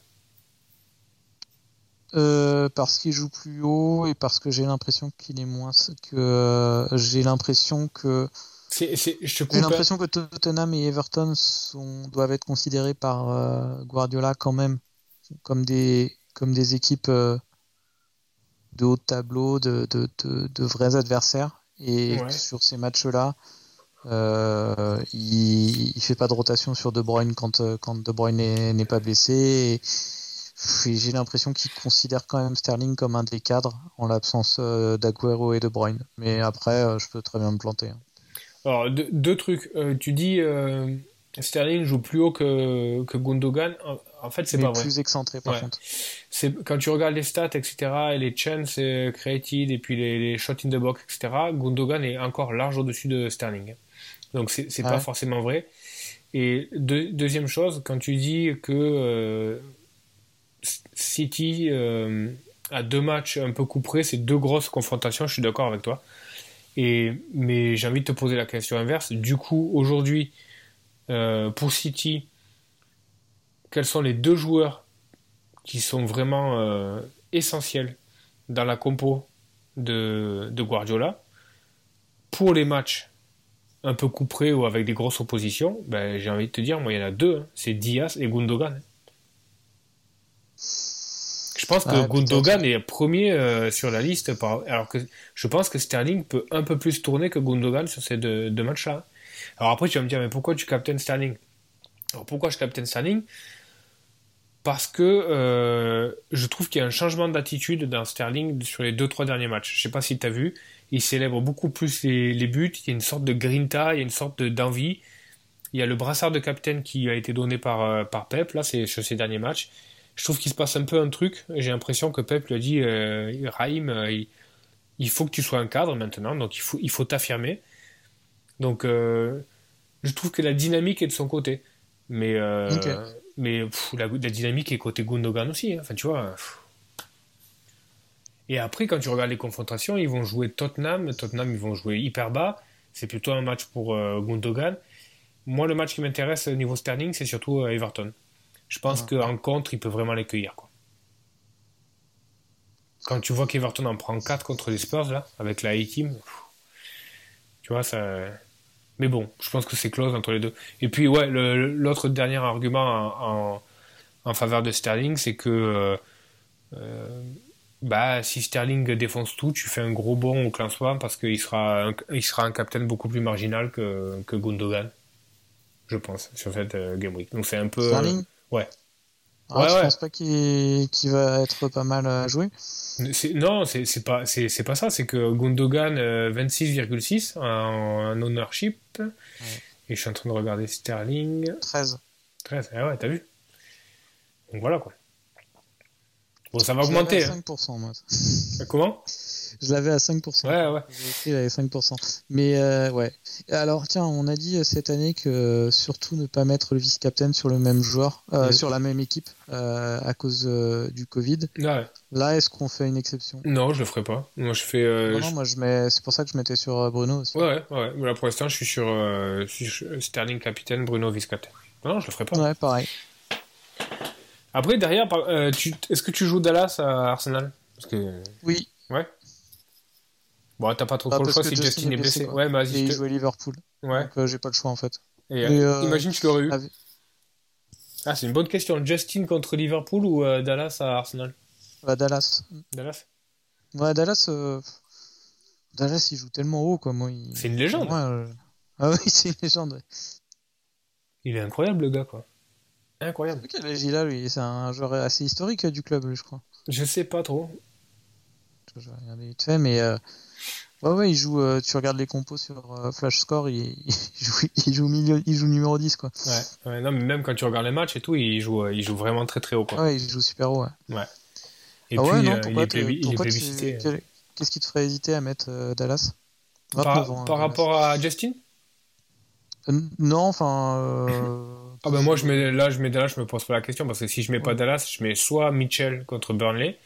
parce qu'il joue plus haut et parce que j'ai l'impression qu'il est moins que j'ai l'impression que j'ai l'impression que Tottenham et Everton sont, doivent être considérés par euh, Guardiola quand même comme des, comme des équipes euh, de haut de tableau, de, de, de, vrais adversaires. Et sur ces matchs-là, euh, il, ne fait pas de rotation sur De Bruyne quand, quand De Bruyne n'est pas blessé. j'ai l'impression qu'il considère quand même Sterling comme un des cadres en l'absence d'Aguero et De Bruyne. Mais après, je peux très bien me planter. Hein. Alors, deux, trucs. Euh, tu dis euh, Sterling joue plus haut que, que Gundogan. En, fait, c'est pas vrai. plus excentré, par contre. C'est, quand tu regardes les stats, etc., et les chances created, et puis les, les, shots in the box, etc., Gundogan est encore large au-dessus de Sterling. Donc, c'est, c'est pas forcément vrai. Et deuxième chose, quand tu dis que euh, City a deux matchs un peu couperés, c'est deux grosses confrontations, je suis d'accord avec toi mais j'ai envie de te poser la question inverse. Du coup, aujourd'hui, euh, pour City, quels sont les deux joueurs qui sont vraiment euh, essentiels dans la compo de, Guardiola? Pour les matchs un peu couperés ou avec des grosses oppositions, ben, j'ai envie de te dire, moi, il y en a deux. Hein. c'est Diaz et Gundogan. Je pense que Gundogan est premier euh, sur la liste, alors que je pense que Sterling peut un peu plus tourner que Gundogan sur ces deux, matchs-là. Alors après, tu vas me dire, mais pourquoi tu captaines Sterling? Alors pourquoi je captaine Sterling? Parce que euh, je trouve qu'il y a un changement d'attitude dans Sterling sur les deux trois derniers matchs. Je sais pas si tu as vu, il célèbre beaucoup plus les, buts, il y a une sorte de grinta, il y a une sorte d'envie. il y a le brassard de capitaine qui a été donné par, euh, par Pep, là, c'est sur ces derniers matchs je trouve qu'il se passe un peu un truc. J'ai l'impression que Pep lui a dit euh, Raïm, euh, il, faut que tu sois un cadre maintenant, donc il faut il faut t'affirmer. Donc je trouve que la dynamique est de son côté, mais mais la, dynamique est côté Gundogan aussi. Hein. Enfin tu vois. Et après, quand tu regardes les confrontations, ils vont jouer Tottenham. Tottenham, ils vont jouer hyper bas. C'est plutôt un match pour Gundogan. Moi, le match qui m'intéresse au niveau Sterling, c'est surtout Everton. Je pense qu'en contre, il peut vraiment les cueillir. Quoi. Quand tu vois qu'Everton en prend 4 contre les Spurs, là, avec la A-Team, tu vois, ça. Mais bon, je pense que c'est close entre les deux. Et puis, ouais, l'autre dernier argument en, faveur de Sterling, c'est que euh, euh, bah, si Sterling défonce tout, tu fais un gros bond au classement parce qu'il sera, un, il sera un capitaine beaucoup plus marginal que, que Gundogan, je pense, sur cette euh, Game Week. Donc c'est un peu. Ouais. Ah, ouais, je pense pas qu'il va être pas mal à jouer? Non, c'est pas, pas ça. C'est que Gundogan, 26,6 euh, en, ownership. Et je suis en train de regarder Sterling. 13. 13, ah ouais, t'as vu? Donc voilà quoi. Bon, ça va augmenter. À 5%, hein. moi. Comment? Je l'avais à 5%. Ouais, ouais. J'ai écrit, 5%. Mais euh, ouais. Alors, tiens, on a dit cette année que surtout ne pas mettre le vice-captain sur le même joueur, euh, sur la même équipe, euh, à cause du Covid. Ouais. Là, est-ce qu'on fait une exception? Non, je le ferai pas. Moi, je fais. Non, non, moi, je mets. C'est pour ça que je mettais sur Bruno aussi. Ouais, ouais. ouais. Là, pour l'instant, je suis sur, Sterling capitaine, Bruno vice-captain. Non, je le ferai pas. Ouais, pareil. Après, derrière, est-ce que tu joues Dallas à Arsenal? Parce que... Oui. Ouais. Bon, t'as pas trop, trop le choix si Justin, est blessé. Ouais, mais vas-y. Et il Liverpool. Ouais. Donc, euh, j'ai pas le choix en fait. Et, euh, imagine, tu l'aurais eu. Ah, c'est une bonne question. Justin contre Liverpool ou euh, Dallas à Arsenal? Bah, Dallas. Dallas? Ouais, Dallas. Dallas, il joue tellement haut, quoi. Moi, C'est une légende. [LAUGHS] Ah oui, c'est une légende. Il est incroyable, le gars, quoi. Incroyable. Quel âge il a, lui C'est un joueur assez historique du club, je crois. Je sais pas trop. Je vais regarder vite fait, mais. Ouais, ouais, il joue. Euh, tu regardes les compos sur euh, Flash Score, il, [LAUGHS] joue, il, joue milieu, il joue numéro 10, quoi. Ouais, ouais, non, mais même quand tu regardes les matchs et tout, il joue, euh, il joue vraiment très très haut, quoi. Ouais, il joue super haut, ouais. Ouais. Et ah puis, ouais, non, il, est plébiscité. Qu'est-ce qui te ferait hésiter à mettre Dallas? Par, hein, par rapport à Justin? Non, enfin. Ah ben moi, je mets, là, je mets Dallas, je me pose pas la question, parce que si je mets pas Dallas, je mets soit Mitchell contre Burnley,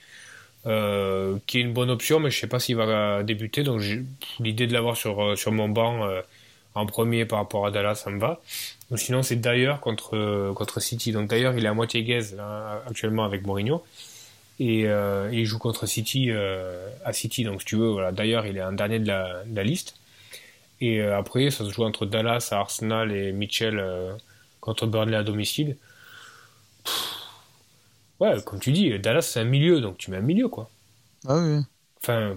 euh, qui est une bonne option, mais je sais pas s'il va débuter. Donc l'idée de l'avoir sur, euh, sur mon banc euh, en premier par rapport à Dallas, ça me va. sinon, c'est d'ailleurs contre, contre City. Donc d'ailleurs, il est à moitié gaze actuellement avec Mourinho. Et, il joue contre City à City. Donc si tu veux, voilà, d'ailleurs, il est un dernier de la, de la liste. Et après, ça se joue entre Dallas, Arsenal et Mitchell contre Burnley à domicile. Ouais, comme tu dis, Dallas c'est un milieu, donc tu mets un milieu quoi. Ah oui. Enfin,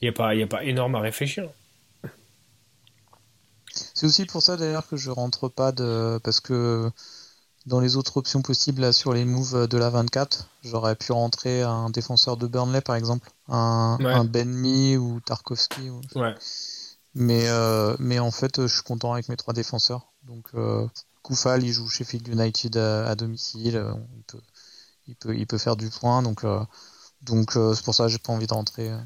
il n'y a, pas, a pas énorme à réfléchir. C'est aussi pour ça d'ailleurs que je rentre pas de. Parce que dans les autres options possibles là, sur les moves de la 24, j'aurais pu rentrer un défenseur de Burnley par exemple, un, un Benmi ou Tarkovsky. Ouais. Mais, euh, mais en fait, je suis content avec mes trois défenseurs. Donc, euh, Koufal, il joue chez Field United à, à domicile. On peut, il peut, il peut faire du point. Donc, euh, donc euh, c'est pour ça que j'ai pas envie de rentrer euh,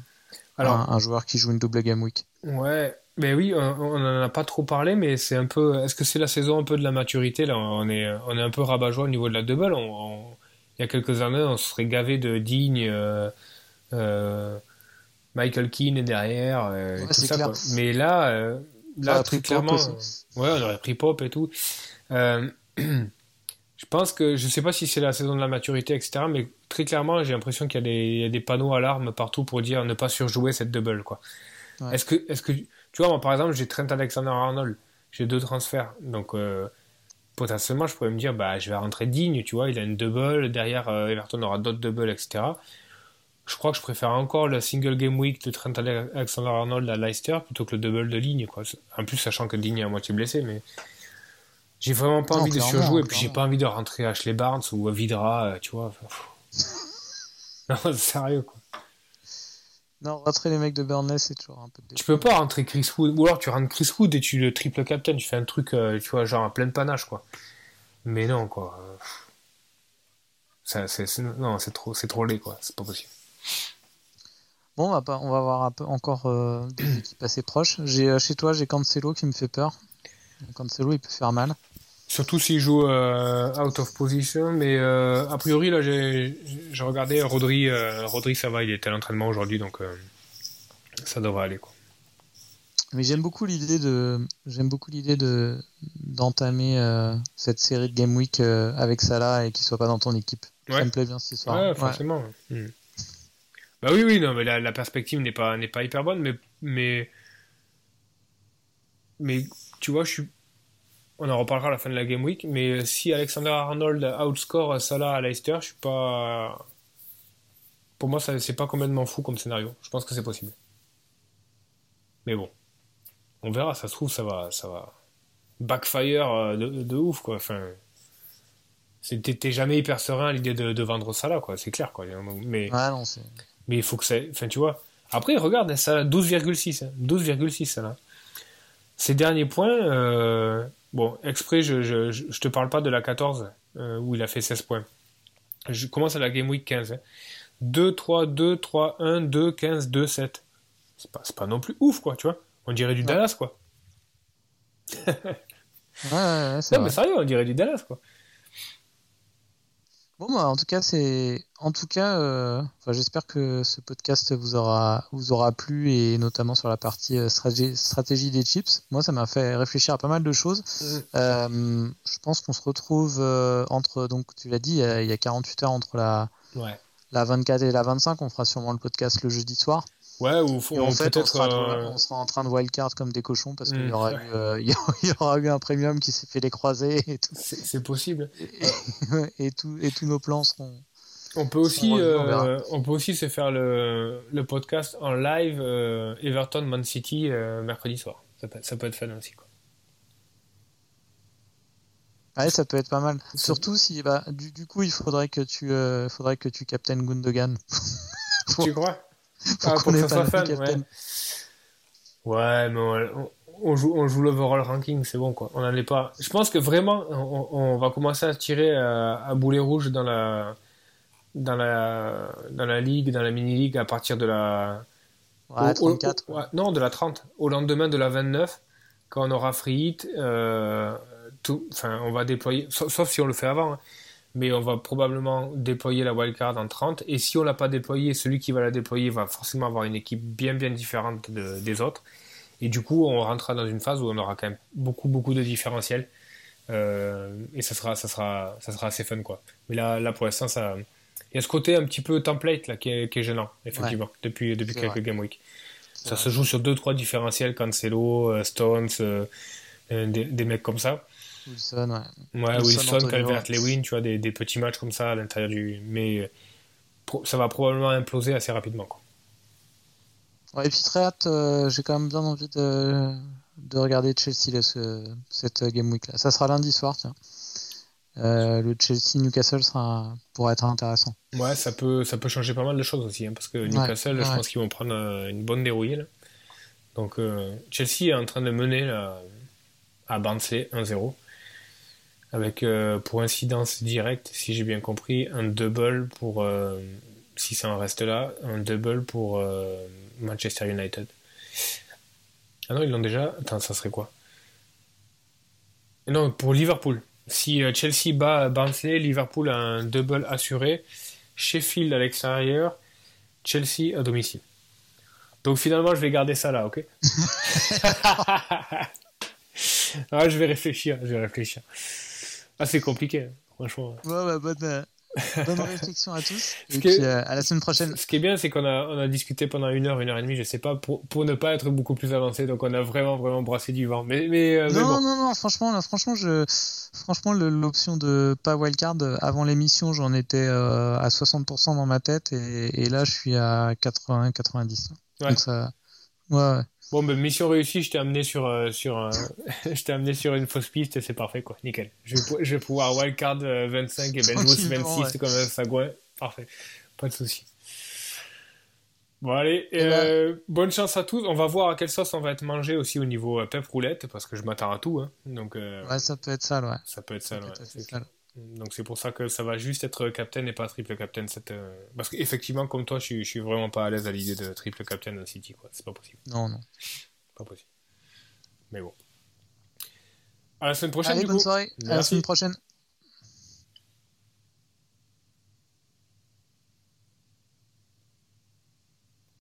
Alors, un, joueur qui joue une double game week. Ouais, mais oui, on n'en a pas trop parlé, mais c'est un peu. Est-ce que c'est la saison un peu de la maturité là? On est, on est un peu rabat-joie au niveau de la double. il y a quelques années, on serait gavé de digne. Michael Keane est derrière, tout ça, Mais là, là, très clairement, ouais, on aurait pris Pop et tout. [CLEARS THROAT] Je pense que, je sais pas si c'est la saison de la maturité, etc., mais très clairement, j'ai l'impression qu'il y, a des panneaux alarmes partout pour dire ne pas surjouer cette double, quoi. Est-ce que, est-ce que, tu vois, moi, par exemple, j'ai Trent Alexander-Arnold, j'ai deux transferts, donc, euh, potentiellement, je pourrais me dire, bah, je vais rentrer digne, tu vois, il a une double, derrière, euh, Everton aura d'autres doubles, etc. Je crois que je préfère encore le single game week de Trent Alexander-Arnold à Leicester plutôt que le double de ligne, quoi. En plus, sachant que Digne est à moitié blessé, mais j'ai vraiment pas envie de surjouer, et puis j'ai pas envie de rentrer Ashley Barnes ou Vidra, euh, tu vois. [LAUGHS] non, [LAUGHS] sérieux, quoi. Non, rentrer les mecs de Burnley, c'est toujours un peu. Tu peux pas rentrer Chris Wood, ou alors tu rentres Chris Wood et tu le triple captain, tu fais un truc, euh, tu vois, genre en pleine panache, quoi. Mais non, quoi. Ça, c'est, non, c'est trop, c'est trop laid, quoi. C'est pas possible. Bon, on va, on va voir un peu encore euh, des [CLEARS THROAT] équipes assez proches. J'ai, chez toi, j'ai Cancelo qui me fait peur. Cancelo, il peut faire mal. Surtout s'il joue euh, out of position, mais euh, a priori là j'ai regardé Rodri, euh, Rodri ça va, il était à l'entraînement aujourd'hui donc ça devrait aller quoi. Mais j'aime beaucoup l'idée de j'aime beaucoup l'idée de d'entamer cette série de game week avec Salah et qu'il soit pas dans ton équipe. Ça me plaît bien histoire. Ouais, forcément. Hmm. Bah oui oui non mais la, la perspective n'est pas n'est pas hyper bonne mais mais mais tu vois, je suis. On en reparlera à la fin de la game week, mais si Alexander Arnold outscore Salah à Leicester, je suis pas. Pour moi, c'est pas complètement fou comme scénario. Je pense que c'est possible. Mais bon, on verra. Ça se trouve, ça va, ça va backfire euh, de, ouf, quoi. Enfin, t'es jamais hyper serein à l'idée de, vendre Salah, quoi. C'est clair, quoi. Mais, mais il faut que ça. Enfin, tu vois. Après, regarde, ça 12,6. 12,6, Salah. Ces derniers points, euh, bon, exprès, je, je, je, te parle pas de la 14 euh, où il a fait 16 points. Je commence à la Game Week 15. 2, 3, 2, 3, 1, 2, 15, 2, 7. C'est pas, pas non plus ouf, quoi, tu vois. On dirait du Dallas, quoi. [LAUGHS] ouais, ouais, c'est Non, mais sérieux, on dirait du Dallas, quoi. Bon, bah, en tout cas, c'est, en tout cas, euh, enfin, j'espère que ce podcast vous aura, vous aura plu et notamment sur la partie euh, stratégie, stratégie des chips. Moi, ça m'a fait réfléchir à pas mal de choses. Euh, je pense qu'on se retrouve euh, entre, donc, tu l'as dit, il y, a, il y a 48 heures entre la, Ouais. la 24 et la 25. On fera sûrement le podcast le jeudi soir. Ouais, ou en fait, on peut-être. sera, euh, on sera en train de wildcard comme des cochons parce qu'il y, aura ouais. eu, euh, [LAUGHS] il y aura- aura eu un premium qui s'est fait les croiser et tout. c'est possible. Et, et, tout, et tous nos plans seront. On peut aussi, On euh, on peut aussi se faire le, le podcast en live euh, Everton Man City euh, mercredi soir. Ça peut, ça peut être fun aussi. Quoi. Ouais, ça peut être pas mal. Surtout si, bah, du, du coup, il faudrait que tu, euh, faudrait que tu captaines Gundogan. Tu crois? [LAUGHS] Pour Ah, qu'on ait pas captain. ouais. Ouais, mais on, on joue, on joue l'overall ranking, c'est bon quoi. On n'en est pas. Je pense que vraiment, on, on va commencer à tirer à, à boulet rouge dans la, dans la, dans la ligue, dans la mini ligue à partir de la. Ouais, au- au- 34. ouais, non, de la 30. Au lendemain de la 29, quand on aura free hit, euh, tout, enfin, on va déployer, sauf, sauf si on le fait avant, hein, mais on va probablement déployer la wildcard en 30. Et si on l'a pas déployé, celui qui va la déployer va forcément avoir une équipe bien, bien différente de- des autres. Et du coup, on rentrera dans une phase où on aura quand même beaucoup, beaucoup de différentiels. Euh, et ça sera, ça, sera, ça sera assez fun, quoi. Mais là, là pour l'instant, ça. Il y a ce côté un petit peu template là, qui, est, qui est gênant, effectivement, depuis, depuis quelques vrai. game week. Ça vrai. se joue sur 2-3 différentiels, Cancelo, euh, Stones, euh, euh, des, des mecs comme ça. Wilson, ouais. Ouais, Wilson, Wilson, Antonio. Calvert-Lewin, tu vois, des, des petits matchs comme ça à l'intérieur du. Mais ça va probablement imploser assez rapidement. Quoi. Ouais, et puis très hâte, euh, j'ai quand même bien envie de, de regarder Chelsea là, ce- cette game week là. Ça sera lundi soir, tiens. Euh, le Chelsea-Newcastle sera, pourra être intéressant. Ouais, ça peut, ça peut changer pas mal de choses aussi, hein, parce que Newcastle, je ouais. pense qu'ils vont prendre euh, une bonne dérouillée. Là. Donc, euh, Chelsea est en train de mener là, à Barnsley 1-0, avec euh, pour incidence directe, si j'ai bien compris, un double pour, euh, si ça en reste là, un double pour euh, Manchester United. Ah non, ils l'ont déjà. Attends, ça serait quoi? Non, pour Liverpool. Si Chelsea bat Barnsley, Liverpool a un double assuré. Sheffield à l'extérieur, Chelsea à domicile. Donc finalement, je vais garder ça là, ok? [LAUGHS] [LAUGHS] Ah, Je vais réfléchir, je vais réfléchir. Ah, c'est compliqué, franchement. Bah, bonne, euh, [LAUGHS] bonne réflexion à tous. Et euh, à la semaine prochaine. Ce qui est bien, c'est qu'on a, on a discuté pendant une heure, une heure et demie, je sais pas, pour, pour ne pas être beaucoup plus avancé. Donc on a vraiment, vraiment brassé du vent. Mais, mais, euh, mais Non, bon. non, non, franchement, là, franchement, je, franchement, l'option de pas wildcard avant l'émission, j'en étais euh, à 60% dans ma tête et, et là, je suis à 80-90. Ouais. Donc ça, ouais, ouais. Bon, ben, mission réussie, je t'ai amené sur, euh, sur, un- [LAUGHS] je t'ai amené sur une fausse piste et c'est parfait, quoi. Nickel. Je vais, pou- je vais pouvoir wildcard euh, 25 et Ben Bruce Tranquillement, 26 ouais. comme un sagouin. Parfait. Pas de souci. Bon, allez, Eh ben- euh, bonne chance à tous. On va voir à quelle sauce on va être mangé aussi au niveau euh, pep roulette parce que je m'attends à tout, hein. Donc, euh, Ouais, ça peut être ça, ouais. ça peut être ça, Ça peut ouais, être sale. Donc c'est pour ça que ça va juste être captain et pas triple captain. Cette, euh, Parce qu'effectivement, comme toi, je suis, je suis vraiment pas à l'aise à l'idée de triple captain en City. quoi. C'est pas possible. Non, non. Pas possible. Mais bon. À la semaine prochaine, Allez, du bonne coup. soirée. À la semaine prochaine.